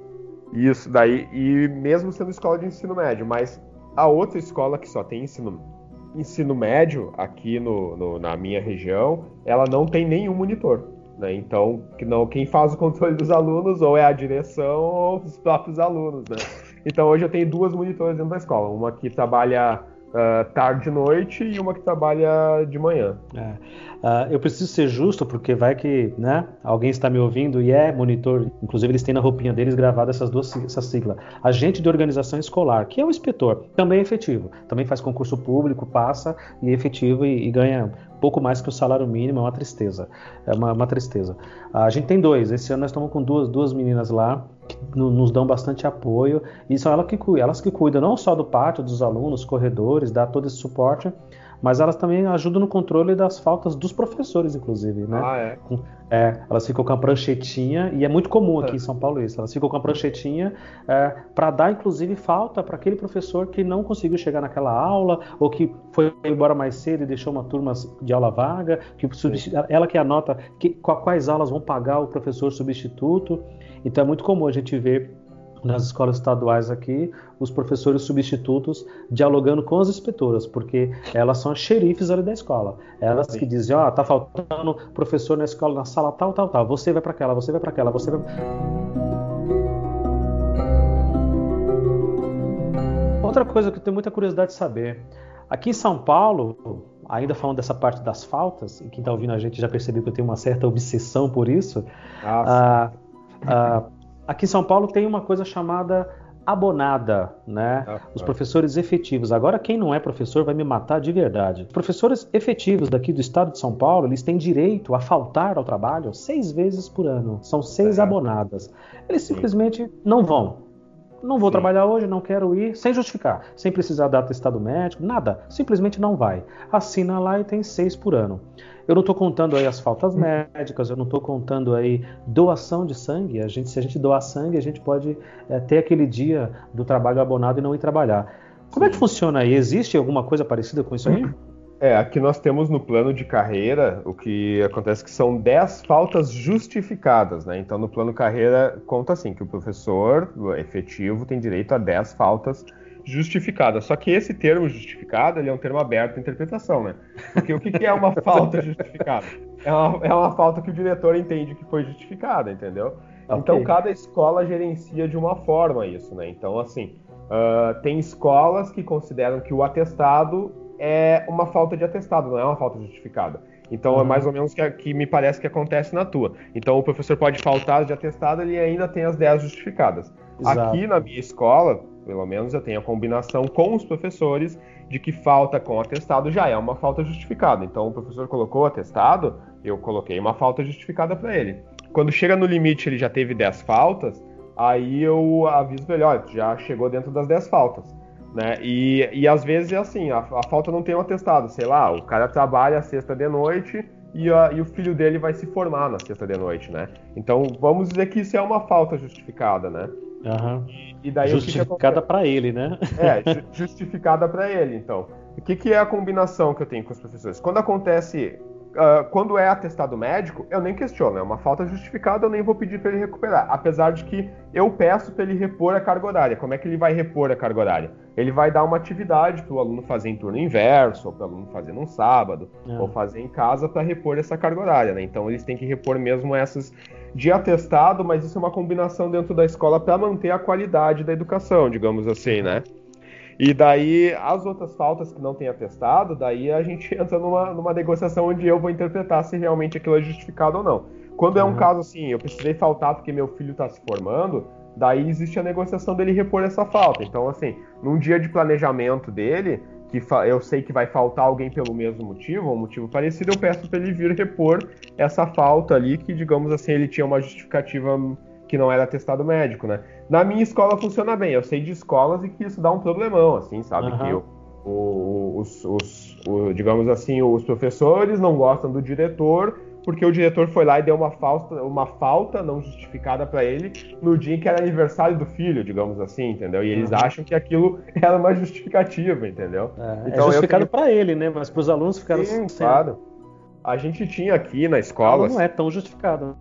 Isso, daí, e mesmo sendo escola de ensino médio, mas a outra escola que só tem ensino, ensino médio aqui no, no na minha região, ela não tem nenhum monitor. Né? Então, que não, quem faz o controle dos alunos ou é a direção ou os próprios alunos. Né? Então, hoje eu tenho duas monitoras dentro da escola. Uma que trabalha uh, tarde e noite e uma que trabalha de manhã. É. Uh, eu preciso ser justo porque vai que né, alguém está me ouvindo e é monitor. Inclusive, eles têm na roupinha deles gravada essas duas essa sigla. Agente de organização escolar, que é o inspetor, também é efetivo. Também faz concurso público, passa e é efetivo e, e ganha pouco mais que o salário mínimo, é uma tristeza. É uma, uma tristeza. A gente tem dois. Esse ano nós estamos com duas, duas meninas lá nos dão bastante apoio. E são elas que, elas que cuidam não só do pátio, dos alunos, corredores, dá todo esse suporte, mas elas também ajudam no controle das faltas dos professores, inclusive, né? Ah, é? É, elas ficam com a pranchetinha, e é muito comum aqui é. em São Paulo isso, elas ficam com a pranchetinha é, para dar, inclusive, falta para aquele professor que não conseguiu chegar naquela aula, ou que foi embora mais cedo e deixou uma turma de aula vaga, que ela que anota que, quais aulas vão pagar o professor substituto. Então é muito comum a gente ver nas escolas estaduais aqui, os professores substitutos dialogando com as inspetoras, porque elas são as xerifes ali da escola. Elas Sim. que dizem, ó, oh, tá faltando professor na escola, na sala tal, tal, tal. Você vai para aquela, você vai para aquela, você vai Outra coisa que eu tenho muita curiosidade de saber. Aqui em São Paulo, ainda falando dessa parte das faltas, e quem está ouvindo a gente já percebeu que eu tenho uma certa obsessão por isso. Ah, ah, aqui em São Paulo tem uma coisa chamada abonada, né? Ah, Os professores efetivos. Agora, quem não é professor vai me matar de verdade. Os professores efetivos daqui do estado de São Paulo, eles têm direito a faltar ao trabalho seis vezes por ano. São seis é. abonadas. Eles simplesmente não vão. Não vou Sim. trabalhar hoje, não quero ir, sem justificar, sem precisar dar atestado médico, nada. Simplesmente não vai. Assina lá e tem seis por ano. Eu não estou contando aí as faltas hum. médicas, eu não estou contando aí doação de sangue. A gente, se a gente doar sangue, a gente pode é, ter aquele dia do trabalho abonado e não ir trabalhar. Como Sim. é que funciona aí? Existe alguma coisa parecida com isso aí? É, aqui nós temos no plano de carreira o que acontece que são 10 faltas justificadas, né? Então no plano carreira conta assim que o professor efetivo tem direito a 10 faltas justificadas. Só que esse termo justificado ele é um termo aberto à interpretação, né? Porque o que, que é uma falta justificada? É uma, é uma falta que o diretor entende que foi justificada, entendeu? Okay. Então cada escola gerencia de uma forma isso, né? Então assim, uh, tem escolas que consideram que o atestado é uma falta de atestado, não é uma falta justificada. Então uhum. é mais ou menos que, que me parece que acontece na tua. Então o professor pode faltar de atestado e ainda tem as 10 justificadas. Exato. Aqui na minha escola, pelo menos eu tenho a combinação com os professores de que falta com atestado já é uma falta justificada. Então o professor colocou atestado, eu coloquei uma falta justificada para ele. Quando chega no limite ele já teve 10 faltas, aí eu aviso olha, já chegou dentro das 10 faltas. Né? E, e às vezes é assim, a, a falta não tem um atestado, sei lá, o cara trabalha sexta de noite e, a, e, o filho dele vai se formar na sexta de noite, né? Então vamos dizer que isso é uma falta justificada, né? Uhum. E, e, daí justificada para ele, né? É, justificada para ele, então. O que, que é a combinação que eu tenho com os professores? Quando acontece Uh, quando é atestado médico, eu nem questiono, é uma falta justificada, eu nem vou pedir para ele recuperar. Apesar de que eu peço para ele repor a carga horária. Como é que ele vai repor a carga horária? Ele vai dar uma atividade para o aluno fazer em turno inverso, ou para o aluno fazer num sábado, é. ou fazer em casa para repor essa carga horária. Né? Então eles têm que repor mesmo essas de atestado, mas isso é uma combinação dentro da escola para manter a qualidade da educação, digamos assim, né? E daí, as outras faltas que não tem atestado, daí a gente entra numa, numa negociação onde eu vou interpretar se realmente aquilo é justificado ou não. Quando é um uhum. caso assim, eu precisei faltar porque meu filho está se formando, daí existe a negociação dele repor essa falta. Então, assim, num dia de planejamento dele, que eu sei que vai faltar alguém pelo mesmo motivo, ou um motivo parecido, eu peço para ele vir repor essa falta ali, que, digamos assim, ele tinha uma justificativa que não era atestado médico, né? Na minha escola funciona bem. Eu sei de escolas e que isso dá um problemão, assim, sabe? Uhum. Que o, o, os, os o, digamos assim, os professores não gostam do diretor porque o diretor foi lá e deu uma falta, uma falta não justificada para ele no dia em que era aniversário do filho, digamos assim, entendeu? E eles uhum. acham que aquilo era uma justificativa, entendeu? É, então, é justificado tenho... para ele, né? Mas para os alunos ficaram Sim, claro. A gente tinha aqui na escola. Não é tão justificado.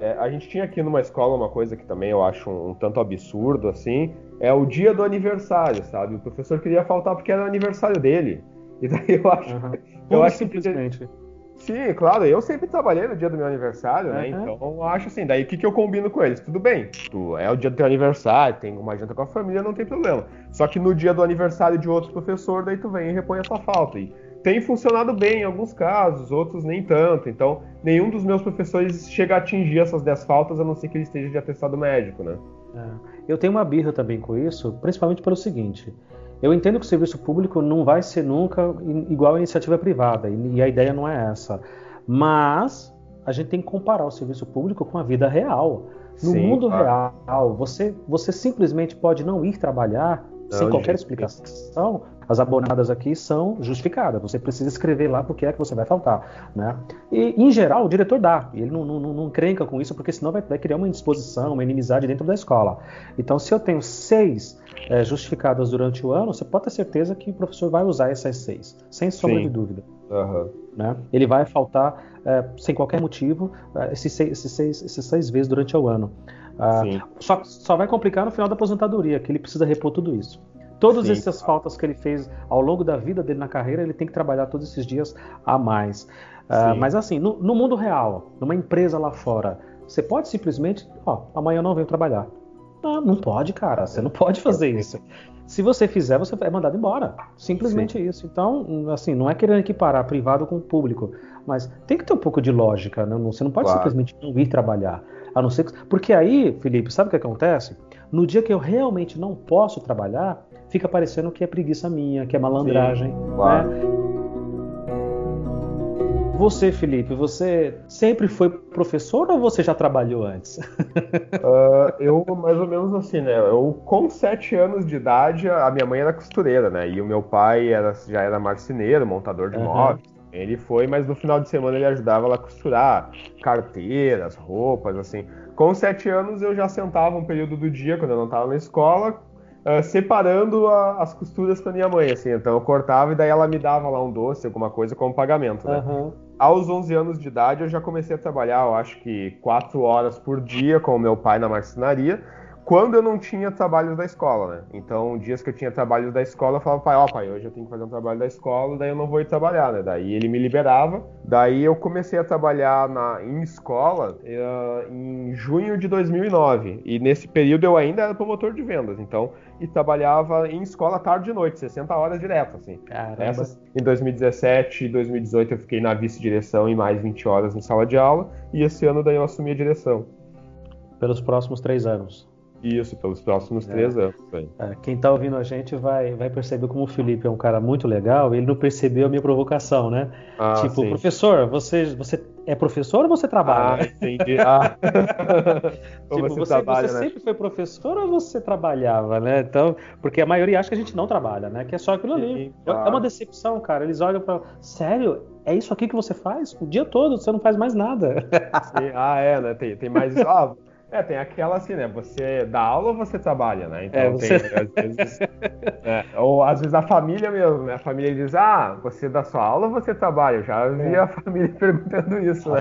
É, a gente tinha aqui numa escola uma coisa que também eu acho um, um, tanto absurdo assim, é o dia do aniversário, sabe? O professor queria faltar porque era o aniversário dele. E daí eu acho, uhum. eu acho simplesmente. Que... Sim, claro, eu sempre trabalhei no dia do meu aniversário, uhum. né? Então eu acho assim, daí o que, que eu combino com eles? Tudo bem, tu, é o dia do teu aniversário, tem uma janta com a família, não tem problema. Só que no dia do aniversário de outro professor, daí tu vem e repõe a tua falta. E tem funcionado bem em alguns casos, outros nem tanto. Então, nenhum dos meus professores chega a atingir essas 10 faltas, a não ser que ele esteja de atestado médico, né? É. Eu tenho uma birra também com isso, principalmente pelo seguinte. Eu entendo que o serviço público não vai ser nunca igual à iniciativa privada, e a ideia não é essa. Mas a gente tem que comparar o serviço público com a vida real. No Sim, mundo claro. real, você, você simplesmente pode não ir trabalhar não, sem qualquer gente. explicação, as abonadas aqui são justificadas. Você precisa escrever lá porque é que você vai faltar. Né? E, em geral, o diretor dá. Ele não, não, não, não crenca com isso, porque senão vai, vai, criar uma indisposição, uma inimizade dentro da escola. Então, se eu tenho seis é, justificadas durante o ano, você pode ter certeza que o professor vai usar essas seis, sem sombra Sim. de dúvida. Uhum. Né? Ele vai faltar é, sem qualquer motivo é, esses, seis, esses, seis, esses seis vezes durante o ano. Ah, só, só vai complicar no final da aposentadoria, que ele precisa repor tudo isso. Todas Sim. essas faltas que ele fez ao longo da vida dele na carreira, ele tem que trabalhar todos esses dias a mais. Uh, mas assim, no, no, mundo real, numa empresa lá fora, você pode simplesmente, ó, amanhã eu não venho trabalhar. Não, não pode, cara. Você não pode fazer isso. Se você fizer, você é mandado embora. Simplesmente Sim. isso. Então, assim, não é querendo equiparar privado com público, mas tem que ter um pouco de lógica, né? Você não pode claro. simplesmente não ir trabalhar. A não ser que... Porque aí, Felipe, sabe o que acontece? No dia que eu realmente não posso trabalhar, fica parecendo que é preguiça minha, que é malandragem. Sim, claro. né? Você, Felipe, você sempre foi professor ou você já trabalhou antes? uh, eu, mais ou menos assim, né? Eu, com sete anos de idade, a minha mãe era costureira, né? E o meu pai era, já era marceneiro, montador de uhum. móveis. Ele foi, mas no final de semana ele ajudava ela a costurar carteiras, roupas, assim. Com sete anos eu já sentava um período do dia, quando eu não estava na escola, uh, separando a, as costuras para minha mãe, assim. Então eu cortava e daí ela me dava lá um doce, alguma coisa como pagamento, né? Uhum. Aos 11 anos de idade eu já comecei a trabalhar, eu acho que quatro horas por dia com o meu pai na marcenaria quando eu não tinha trabalhos da escola, né? Então, dias que eu tinha trabalhos da escola, eu falava, pai, ó, pai, hoje eu tenho que fazer um trabalho da escola, daí eu não vou ir trabalhar, né? Daí ele me liberava. Daí eu comecei a trabalhar na, em escola uh, em junho de 2009. E nesse período eu ainda era promotor de vendas, então, e trabalhava em escola tarde e noite, 60 horas direto, assim. Caramba. Essas, em 2017 e 2018 eu fiquei na vice-direção e mais 20 horas em sala de aula, e esse ano daí eu assumi a direção. Pelos próximos três anos. Isso, pelos próximos é. três anos. É, quem está ouvindo a gente vai, vai perceber como o Felipe é um cara muito legal. Ele não percebeu a minha provocação, né? Ah, tipo, sim. professor, você, você é professor ou você trabalha? Ah, entendi. Ah. tipo, você, você, trabalha, você né? sempre foi professor ou você trabalhava, né? Então, porque a maioria acha que a gente não trabalha, né? Que é só aquilo ali. Sim, claro. É uma decepção, cara. Eles olham para, sério? É isso aqui que você faz? O dia todo, você não faz mais nada. Sim. Ah, é, né? Tem, tem mais. Ah, é, tem aquela assim, né? Você dá aula ou você trabalha, né? Então é, você... tem, às vezes. é, ou às vezes a família mesmo, né? A família diz, ah, você dá sua aula ou você trabalha? Eu já vi é. a família perguntando isso, né?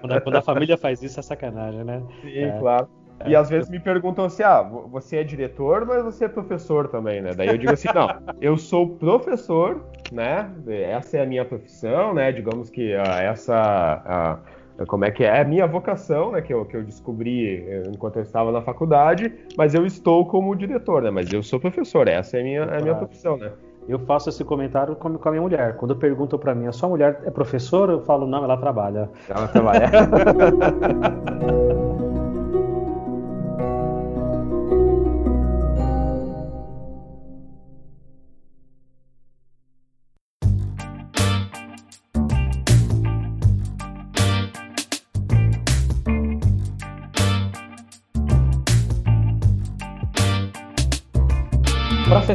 Quando a, quando a, família faz isso é sacanagem, né? Sim, é. claro. E às vezes me perguntam assim: ah, você é diretor, mas você é professor também, né? Daí eu digo assim: não, eu sou professor, né? Essa é a minha profissão, né? Digamos que uh, essa. Uh, como é que é, é a minha vocação, né, que eu, que eu descobri eh, enquanto eu estava na faculdade, mas eu estou como diretor, né, mas eu sou professor, essa é a minha, é a minha profissão, né. Eu faço esse comentário com, a minha mulher. Quando perguntam para mim, a sua mulher é professora? Eu falo, não, ela trabalha. Ela trabalha.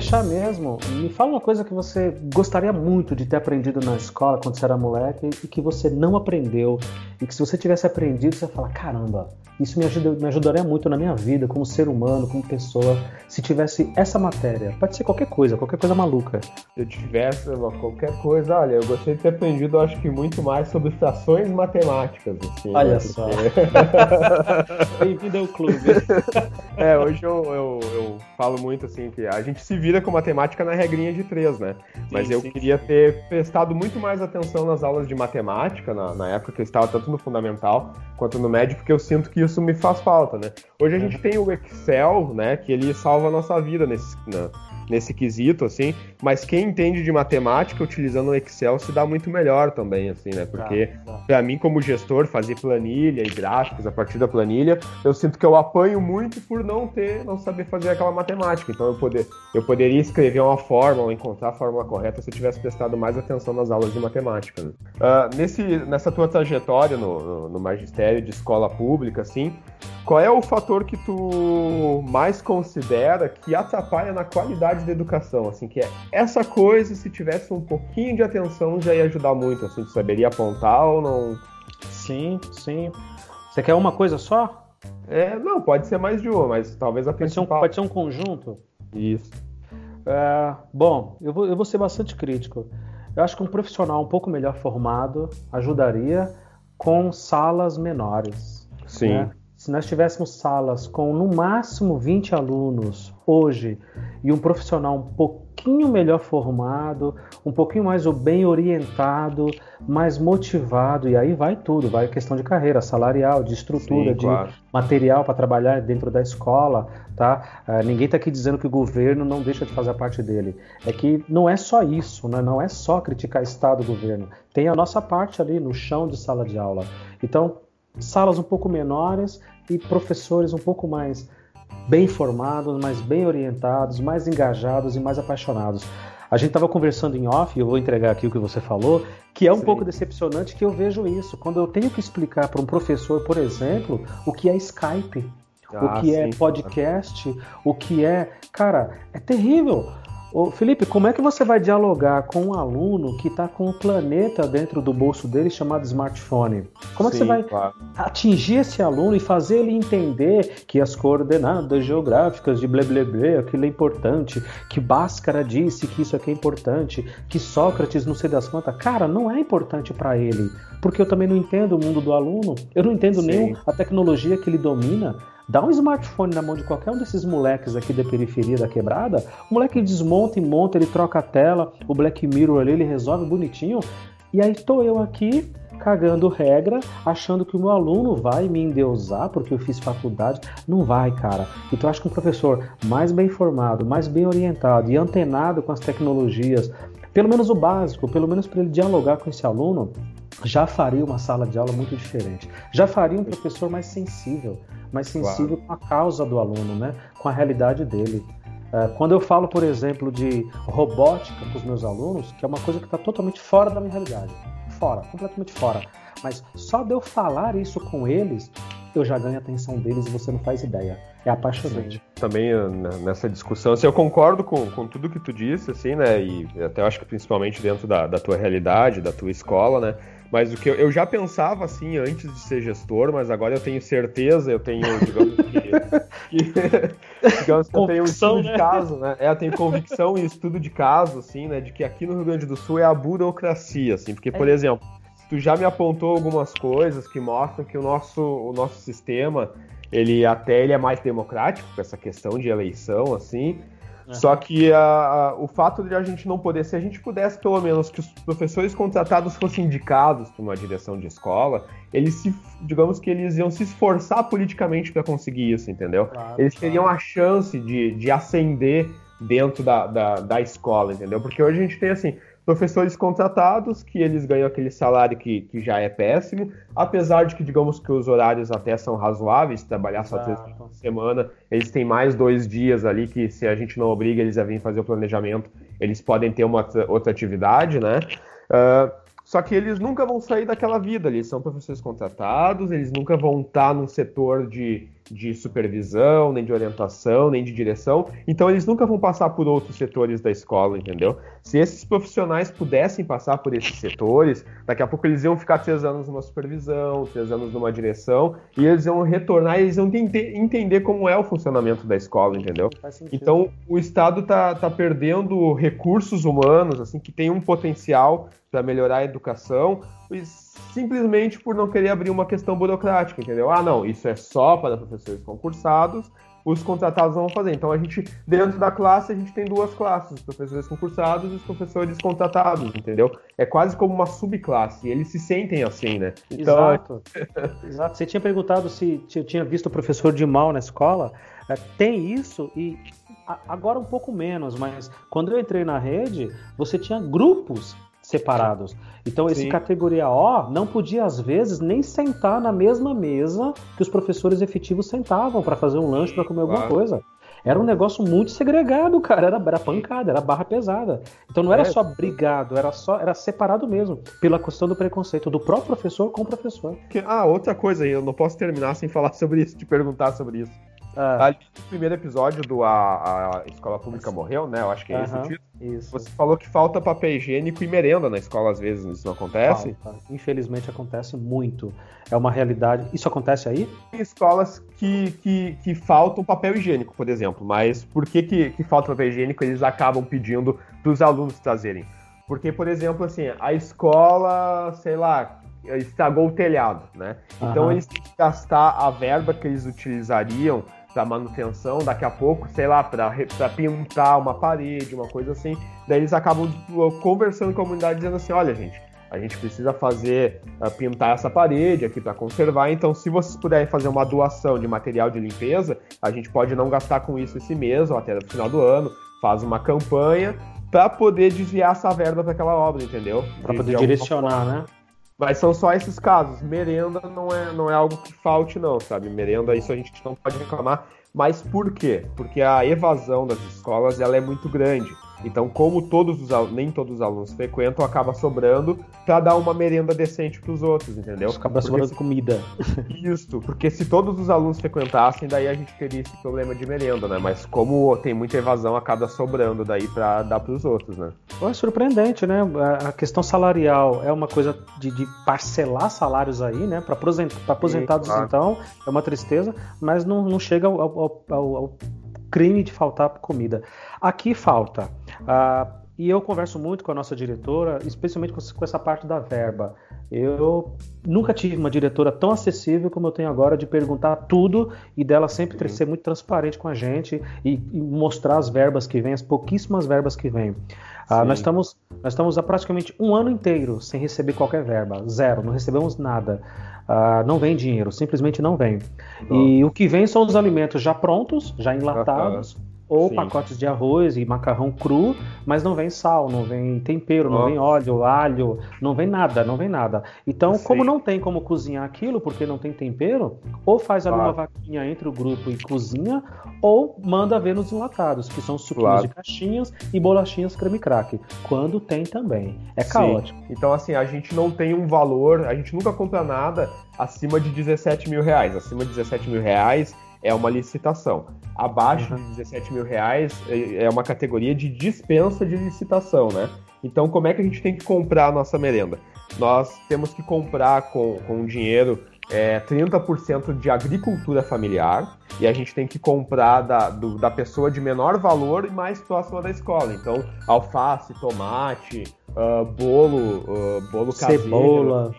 fechar mesmo, me fala uma coisa que você gostaria muito de ter aprendido na escola quando você era moleque e que você não aprendeu. E que se você tivesse aprendido, você ia falar: caramba, isso me, ajuda, me ajudaria muito na minha vida, como ser humano, como pessoa, se tivesse essa matéria. Pode ser qualquer coisa, qualquer coisa maluca. Se eu tivesse qualquer coisa, olha, eu gostaria de ter aprendido, acho que muito mais sobre frações matemáticas. Assim, olha né? só. Bem-vindo ao clube. é, hoje eu, eu, eu, falo muito assim que a gente se vira com matemática na regrinha de três, né? Mas sim, eu sim, queria sim. ter prestado muito mais atenção nas aulas de matemática, na, na época que eu estava tanto no fundamental quanto no médio, porque eu sinto que isso me faz falta, né? Hoje a gente tem o Excel, né, que ele salva a nossa vida nesse, né, nesse quesito, assim, mas quem entende de matemática utilizando o Excel se dá muito melhor também, assim, né? Porque para mim como gestor fazer planilha e gráficos a partir da planilha, eu sinto que eu apanho muito por não ter, não saber fazer aquela matemática. Então eu poder, eu poderia escrever uma fórmula, encontrar a fórmula correta se eu tivesse prestado mais atenção nas aulas de matemática. Né? Uh, nesse, nessa tua trajetória no, no, no magistério de escola pública, assim, qual é o fator que tu mais considera que atrapalha na qualidade da educação? Assim, que é essa coisa, se tivesse um pouquinho de atenção, já ia ajudar muito. Assim, saberia apontar ou não? Sim, sim. Você quer uma coisa só? É, não, pode ser mais de uma, mas talvez a pode principal. Ser um, pode ser um conjunto? Isso. É, bom, eu vou, eu vou ser bastante crítico. Eu acho que um profissional um pouco melhor formado ajudaria com salas menores. Sim. Né? se nós tivéssemos salas com no máximo 20 alunos hoje e um profissional um pouquinho pouquinho melhor formado, um pouquinho mais bem orientado, mais motivado, e aí vai tudo, vai questão de carreira salarial, de estrutura, Sim, de claro. material para trabalhar dentro da escola, tá? Uh, ninguém está aqui dizendo que o governo não deixa de fazer a parte dele. É que não é só isso, né? não é só criticar Estado e governo. Tem a nossa parte ali no chão de sala de aula. Então, salas um pouco menores e professores um pouco mais bem formados, mais bem orientados, mais engajados e mais apaixonados. A gente estava conversando em off, e eu vou entregar aqui o que você falou, que é um Sim. pouco decepcionante que eu vejo isso. Quando eu tenho que explicar para um professor, por exemplo, o que é Skype, ah, o que é sim, é podcast, cara. o que é. Cara, é terrível. Ô, Felipe, como é que você vai dialogar com um aluno que está com um planeta dentro do bolso dele chamado smartphone? Como é que Sim, você vai claro. atingir esse aluno e fazer ele entender que as coordenadas geográficas de blé, aquilo é importante, que Bhaskara disse que isso aqui é importante, que Sócrates não sei das quantas. Cara, não é importante para ele, porque eu também não entendo o mundo do aluno, eu não entendo Sim. nem a tecnologia que ele domina. Dá um smartphone na mão de qualquer um desses moleques aqui da periferia da quebrada, o moleque desmonta e monta, ele troca a tela, o Black Mirror ali, ele resolve bonitinho. E aí tô eu aqui cagando regra, achando que o meu aluno vai me endeusar porque eu fiz faculdade. Não vai, cara. Então acho que um professor mais bem formado, mais bem orientado e antenado com as tecnologias, pelo menos o básico, pelo menos para ele dialogar com esse aluno, já faria uma sala de aula muito diferente. Já faria um professor mais sensível mais sensível claro. com a causa do aluno, né? com a realidade dele. É, quando eu falo, por exemplo, de robótica com os meus alunos, que é uma coisa que está totalmente fora da minha realidade, fora, completamente fora. Mas só de eu falar isso com eles, eu já ganho a atenção deles e você não faz ideia. É apaixonante. Sim. Também eh, nessa discussão, assim, eu concordo com, com tudo que tu disse, assim, né? E até acho que principalmente dentro da, da tua realidade, da tua escola, né? Mas o que eu, eu, já pensava assim antes de ser gestor, mas agora eu tenho certeza, eu tenho, digamos que. que digamos que eu tenho um estudo né? de caso, né? É, eu tenho convicção e estudo de caso, assim, né? De que aqui no Rio Grande do Sul é a burocracia, assim, porque, por é. exemplo, tu já me apontou algumas coisas que mostram que o nosso, o nosso sistema ele até ele é mais democrático com essa questão de eleição assim só que a, a, o fato de a gente não poder, se a gente pudesse pelo menos que os professores contratados fossem indicados por uma direção de escola, eles se, digamos que eles iam se esforçar politicamente para conseguir isso, entendeu? Claro, eles teriam claro. a chance de, de ascender dentro da, da, da escola, entendeu? Porque hoje a gente tem assim, professores contratados, que eles ganham aquele salário que, que já é péssimo, apesar de que, digamos que os horários até são razoáveis, trabalhar só três dias por semana, eles têm mais dois dias ali que, se a gente não obriga eles a vir fazer o planejamento, eles podem ter uma outra atividade, né? Uh, só que eles nunca vão sair daquela vida, eles são professores contratados, eles nunca vão estar num setor de de supervisão, nem de orientação, nem de direção. Então eles nunca vão passar por outros setores da escola, entendeu? Se esses profissionais pudessem passar por esses setores, daqui a pouco eles iam ficar três anos numa supervisão, três anos numa direção, e eles iam retornar e eles iam entender como é o funcionamento da escola, entendeu? Então o Estado tá, tá perdendo recursos humanos, assim, que tem um potencial para melhorar a educação, simplesmente por não querer abrir uma questão burocrática, entendeu? Ah, não, isso é só para professores concursados, os contratados vão fazer. Então a gente, dentro da classe, a gente tem duas classes, os professores concursados e os professores contratados, entendeu? É quase como uma subclasse, eles se sentem assim, né? Então... Exato. Exato. Você tinha perguntado se eu tinha visto o professor de mal na escola. É, tem isso e agora um pouco menos, mas quando eu entrei na rede, você tinha grupos separados. Então, esse Sim. categoria O não podia, às vezes, nem sentar na mesma mesa que os professores efetivos sentavam para fazer um lanche, para comer alguma claro. coisa. Era um negócio muito segregado, cara. Era, era pancada, era barra pesada. Então não era é. só brigado, era só era separado mesmo, pela questão do preconceito do próprio professor com o professor. Ah, outra coisa aí, eu não posso terminar sem falar sobre isso, te perguntar sobre isso. Ah. Ali no primeiro episódio do a, a Escola Pública Morreu, né? Eu acho que é esse o título. Isso. Você falou que falta papel higiênico e merenda na escola, às vezes, isso não acontece? Falta. Infelizmente acontece muito. É uma realidade. Isso acontece aí? Tem escolas que, que, que faltam papel higiênico, por exemplo. Mas por que, que, que falta papel higiênico? Eles acabam pedindo para os alunos trazerem. Porque, por exemplo, assim, a escola, sei lá, estragou o telhado, né? Então eles têm que gastar a verba que eles utilizariam para manutenção, daqui a pouco, sei lá, para pintar uma parede, uma coisa assim. Daí eles acabam tipo, conversando com a comunidade dizendo assim, olha gente, a gente precisa fazer uh, pintar essa parede aqui para conservar. Então, se vocês puderem fazer uma doação de material de limpeza, a gente pode não gastar com isso esse mês ou até no final do ano. Faz uma campanha para poder desviar essa verba para aquela obra, entendeu? Para poder direcionar, né? Mas são só esses casos. Merenda não é, não é algo que falte, não, sabe? Merenda, isso a gente não pode reclamar. Mas por quê? Porque a evasão das escolas ela é muito grande. Então, como todos os nem todos os alunos frequentam, acaba sobrando para dar uma merenda decente para os outros, entendeu? Acaba sobrando se... comida. Isso, porque se todos os alunos frequentassem, daí a gente teria esse problema de merenda, né? Mas como tem muita evasão, acaba sobrando daí para dar para os outros, né? É surpreendente, né? A questão salarial é uma coisa de, de parcelar salários aí, né? Para aposentados, Sim, claro. então, é uma tristeza, mas não, não chega ao, ao, ao, ao crime de faltar comida. Aqui falta. Uh, e eu converso muito com a nossa diretora, especialmente com essa parte da verba. Eu nunca tive uma diretora tão acessível como eu tenho agora de perguntar tudo e dela sempre uhum. ser muito transparente com a gente e, e, mostrar as verbas que vêm, as pouquíssimas verbas que vêm. Uh, nós, estamos, nós estamos há praticamente um ano inteiro sem receber qualquer verba, zero, não recebemos nada. Uh, não vem dinheiro, simplesmente não vem. E o que vem são os alimentos já prontos, já enlatados, ou Sim. pacotes de arroz e macarrão cru, mas não vem sal, não vem tempero, não vem óleo, alho, não vem nada, não vem nada. Então, Sim. como não tem como cozinhar aquilo, porque não tem tempero, ou faz ali claro. uma vaquinha entre o grupo e cozinha, ou manda ver nos enlatados, que são suquinhos claro. de caixinhas e bolachinhas creme crack, quando tem também. É caótico. Sim. Então, assim, a gente não tem um valor, a gente nunca compra nada acima de 17 mil reais. Acima de 17 mil reais é uma licitação. Abaixo uhum. de 17 mil reais é, é uma categoria de dispensa de licitação, né? Então, como é que a gente tem que comprar a nossa merenda? Nós temos que comprar com, com dinheiro é, 30% de agricultura familiar e a gente tem que comprar da, do, da pessoa de menor valor e mais próxima da escola. Então, alface, tomate, uh, bolo, uh, bolo caseiro. Cebola.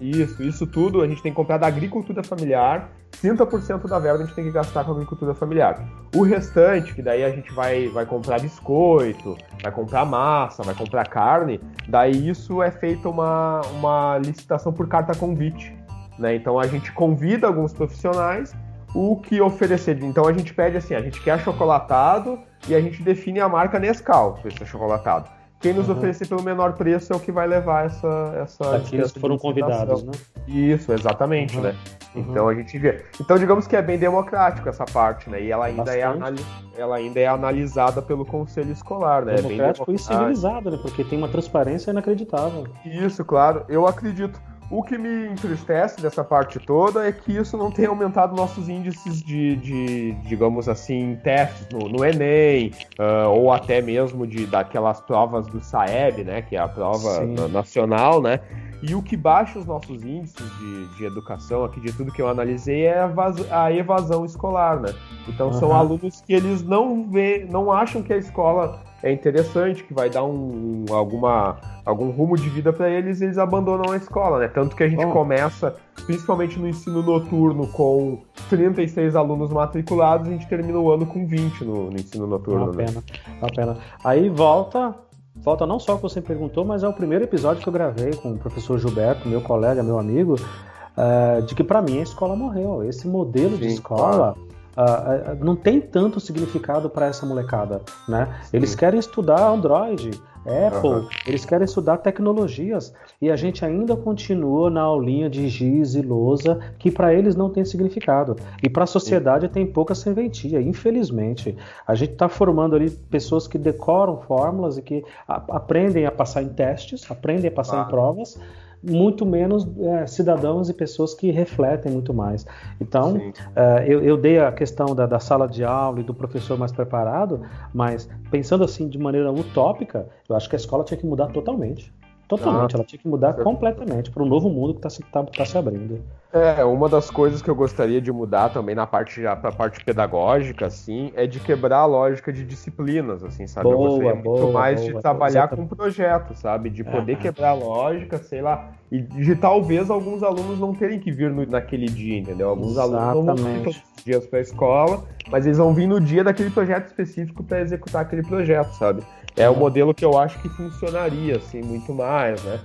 Isso, isso tudo a gente tem que comprar da agricultura familiar 30% da verba a gente tem que gastar com agricultura familiar. O restante, que daí a gente vai, vai comprar biscoito, vai comprar massa, vai comprar carne, daí isso é feita uma, uma licitação por carta convite. Né? Então a gente convida alguns profissionais o que oferecer. Então a gente pede assim, a gente quer chocolatado e a gente define a marca Nescau esse chocolatado. Quem nos uhum. oferecer pelo menor preço é o que vai levar essa. essa Aqueles que foram convidados, né? Isso, exatamente, uhum. né? Uhum. Então a gente vê. Então, digamos que é bem democrático essa parte, né? E ela ainda, é, anali... ela ainda é analisada pelo conselho escolar, né? Democrático, é bem democrático e civilizado, né? Porque tem uma transparência inacreditável. Isso, claro. Eu acredito. O que me entristece dessa parte toda é que isso não tem aumentado nossos índices de, de digamos assim, testes no, no Enem, uh, ou até mesmo de daquelas provas do SAEB, né, que é a prova nacional, né, e o que baixa os nossos índices de, de educação, aqui de tudo que eu analisei, é a, a evasão escolar, né? Então uhum. são alunos que eles não vê, não acham que a escola é interessante, que vai dar um, alguma, algum rumo de vida para eles, eles abandonam a escola, né? Tanto que a gente Bom. começa, principalmente no ensino noturno, com 36 alunos matriculados, a gente termina o ano com 20 no, no ensino noturno. Uma né? pena, uma pena. Aí volta Volta não só o que você perguntou, mas é o primeiro episódio que eu gravei com o professor Gilberto, meu colega, meu amigo, uh, de que para mim a escola morreu. Esse modelo Sim, de escola claro. Uh, não tem tanto significado para essa molecada, né? Eles querem estudar Android, Apple, uhum. eles querem estudar tecnologias e a gente ainda continua na aulinha de giz e lousa que para eles não tem significado e para a sociedade Sim. tem pouca serventia, infelizmente. A gente está formando ali pessoas que decoram fórmulas e que a, aprendem a passar em testes, aprendem a passar em provas muito menos é, cidadãos e pessoas que refletem muito mais. Então, é, eu, eu, dei a questão da, da, sala de aula e do professor mais preparado, mas pensando assim de maneira utópica, eu acho que a escola tinha que mudar totalmente. Totalmente, ah, ela tinha que mudar completamente para um novo mundo que está tá, tá se abrindo. É, uma das coisas que eu gostaria de mudar também na parte pra parte pedagógica, assim, é de quebrar a lógica de disciplinas, assim, sabe? Boa, eu gostaria boa, muito mais boa, de trabalhar com projetos, sabe? De poder quebrar a lógica, sei lá, e de talvez alguns alunos não terem que vir no, naquele dia, entendeu? Alguns Exatamente. alunos não vão todos os dias para a escola, mas eles vão vir no dia daquele projeto específico para executar aquele projeto, sabe? É o modelo que eu acho que funcionaria, assim, muito mais, né?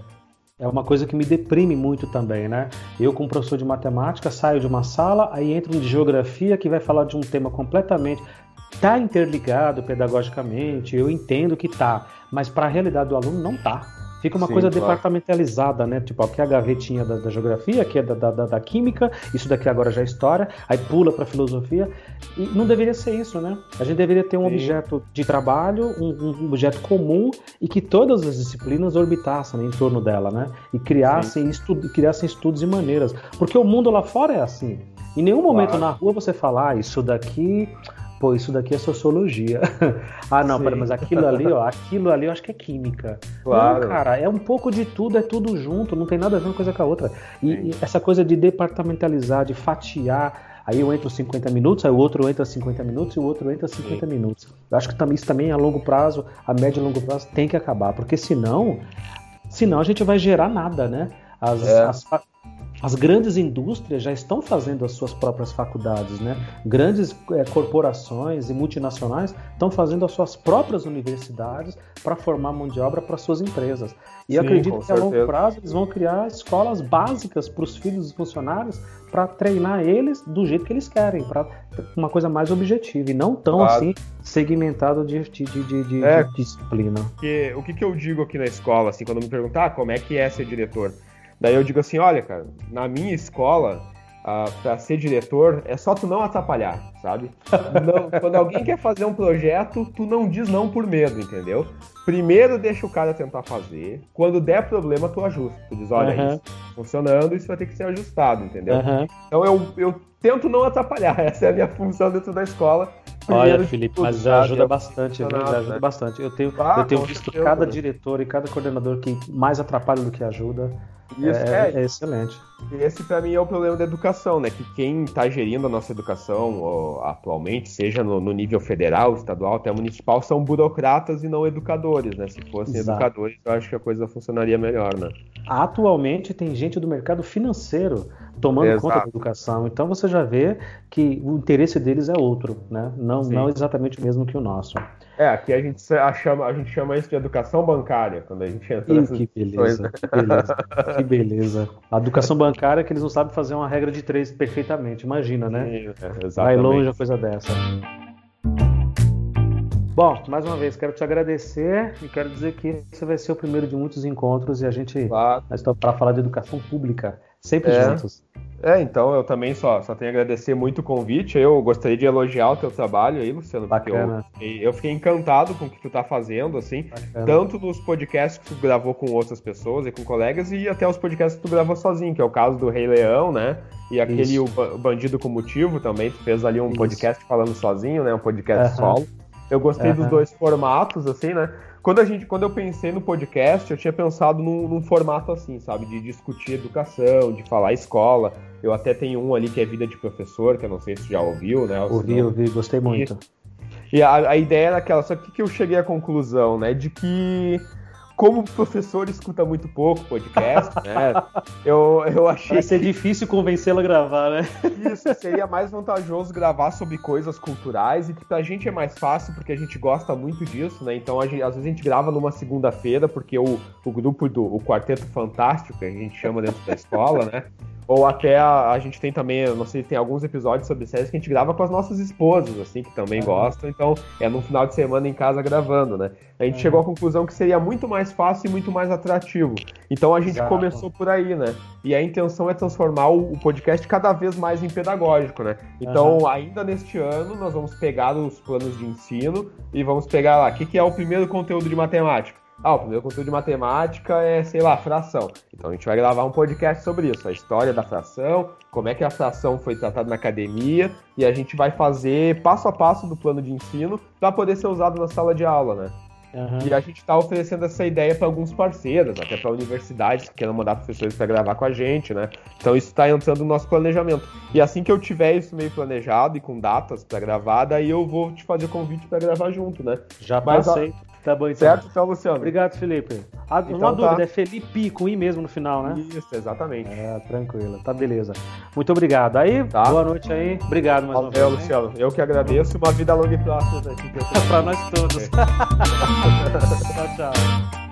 É uma coisa que me deprime muito também, né? Eu, como professor de matemática, saio de uma sala, aí entro de geografia que vai falar de um tema completamente. Tá interligado pedagogicamente, eu entendo que tá, mas para a realidade do aluno não tá. Fica uma Sim, coisa claro. departamentalizada, né? Tipo, aqui é a gavetinha da, da geografia, aqui é da, da, da, química, isso daqui agora já é história, aí pula para filosofia. E não deveria ser isso, né? A gente deveria ter um Sim. objeto de trabalho, um, um, objeto comum e que todas as disciplinas orbitassem em torno dela, né? E criassem, estu criassem estudos e maneiras. Porque o mundo lá fora é assim. Em nenhum momento claro. na rua você fala, ah, isso daqui pô, isso daqui é sociologia. ah, não, pera, mas aquilo ali, ó, aquilo ali eu acho que é química. Claro. Não, cara, é um pouco de tudo, é tudo junto, não tem nada a ver uma coisa com a outra. E, e essa coisa de departamentalizar, de fatiar, aí eu entro 50 minutos, aí o outro entra 50 minutos e o outro entra 50 Sim. minutos. Eu acho que isso também a longo prazo, a médio e longo prazo tem que acabar, porque senão, senão a gente vai gerar nada, né? As, é. as, as grandes indústrias já estão fazendo as suas próprias faculdades, né? Grandes é, corporações e multinacionais estão fazendo as suas próprias universidades para formar mão de obra para suas empresas. E Sim, acredito que a longo prazo eles vão criar escolas básicas para os filhos dos funcionários para treinar eles do jeito que eles querem, para uma coisa mais objetiva e não tão claro. assim segmentado de, de, de, de, é, de disciplina. Que, o que, que eu digo aqui na escola, assim, quando me perguntar ah, como é que é ser diretor? Daí eu digo assim, olha, cara, na minha escola, uh, para ser diretor, é só tu não atrapalhar, sabe? Não, quando alguém quer fazer um projeto, tu não diz não por medo, entendeu? Primeiro deixa o cara tentar fazer, quando der problema, tu ajusta. Tu diz, olha, uhum. isso tá funcionando, isso vai ter que ser ajustado, entendeu? Uhum. Então eu, eu tento não atrapalhar, essa é a minha função dentro da escola. Primeiro Olha, Felipe, mas já ajuda bastante, viu? Já ajuda né? bastante. Eu tenho, ah, eu tenho visto cada né? diretor e cada coordenador que mais atrapalha do que ajuda. Isso, é, é, é excelente. Esse para mim é o problema da educação, né? Que quem está gerindo a nossa educação ó, atualmente, seja no, no, nível federal, estadual, até municipal, são burocratas e não educadores, né? Se fossem Exato. educadores, eu acho que a coisa funcionaria melhor, né? Atualmente tem gente do mercado financeiro tomando Exato. conta da educação. Então você já vê que o interesse deles é outro, né? Não, não exatamente o mesmo que o nosso. É, aqui a gente chama, a gente chama isso de educação bancária, quando a gente entra nessas que beleza, que beleza, que beleza. A educação bancária é que eles não sabem fazer uma regra de três perfeitamente, imagina, né? É, Vai longe a coisa dessa. Bom, mais uma vez, quero te agradecer e quero dizer que esse vai ser o primeiro de muitos encontros e a gente claro. está para falar de educação pública, sempre é. juntos. É, então eu também só, só tenho a agradecer muito o convite. Eu gostaria de elogiar o teu trabalho aí, Luciano, Bacana. porque eu fiquei, eu fiquei encantado com o que tu tá fazendo, assim, Bacana. tanto nos podcasts que tu gravou com outras pessoas e com colegas, e até os podcasts que tu gravou sozinho, que é o caso do Rei Leão, né? E aquele o, Bandido com Motivo também, tu fez ali um Isso. podcast falando sozinho, né? Um podcast solo. Eu gostei dos dois formatos, assim, né? Quando, a gente, quando eu pensei no podcast, eu tinha pensado num, num, formato assim, sabe? De discutir educação, de falar escola. Eu até tenho um ali que é Vida de Professor, que eu não sei se já ouviu, né? Ouvi, não... ouvi, gostei muito. E, e a, a, ideia era aquela, só que, que eu cheguei à conclusão, né? De que como o professor escuta muito pouco podcast, né? Eu, eu achei. Vai ser que... difícil convencê-lo a gravar, né? Isso, seria mais vantajoso gravar sobre coisas culturais e que pra gente é mais fácil porque a gente gosta muito disso, né? Então, gente, às vezes a gente grava numa segunda-feira, porque o, o grupo do o Quarteto Fantástico, que a gente chama dentro da escola, né? Ou até a, a, gente tem também, não sei, tem alguns episódios sobre séries que a gente grava com as nossas esposas, assim, que também uhum. gostam. Então, é no final de semana em casa gravando, né? A gente uhum. chegou à conclusão que seria muito mais fácil e muito mais atrativo. Então a gente Exato. começou por aí, né? E a intenção é transformar o, o podcast cada vez mais em pedagógico, né? Então, uhum. ainda neste ano, nós vamos pegar os planos de ensino e vamos pegar lá, o que, que é o primeiro conteúdo de matemática? Ah, o primeiro conteúdo de matemática é, sei lá, fração. Então a gente vai gravar um podcast sobre isso, a história da fração, como é que a fração foi tratada na academia, e a gente vai fazer passo a passo do plano de ensino para poder ser usado na sala de aula, né? Uhum. E a gente está oferecendo essa ideia para alguns parceiros, até para universidades que queiram mandar professores para gravar com a gente, né? Então isso está entrando no nosso planejamento. E assim que eu tiver isso meio planejado e com datas para gravar, daí eu vou te fazer convite para gravar junto, né? Já. Mas, Tá bom, então. Certo, então, Luciano. Obrigado, Felipe. Ah, então, uma tá. dúvida, é Felipe com I mesmo no final, né? Isso, exatamente. É, tranquilo. Tá beleza. Muito obrigado. Aí, tá. boa noite aí. Obrigado mais Valeu, uma vez. Luciano. Eu que agradeço. Uma vida longa e próxima. pra nós todos. tchau, tchau.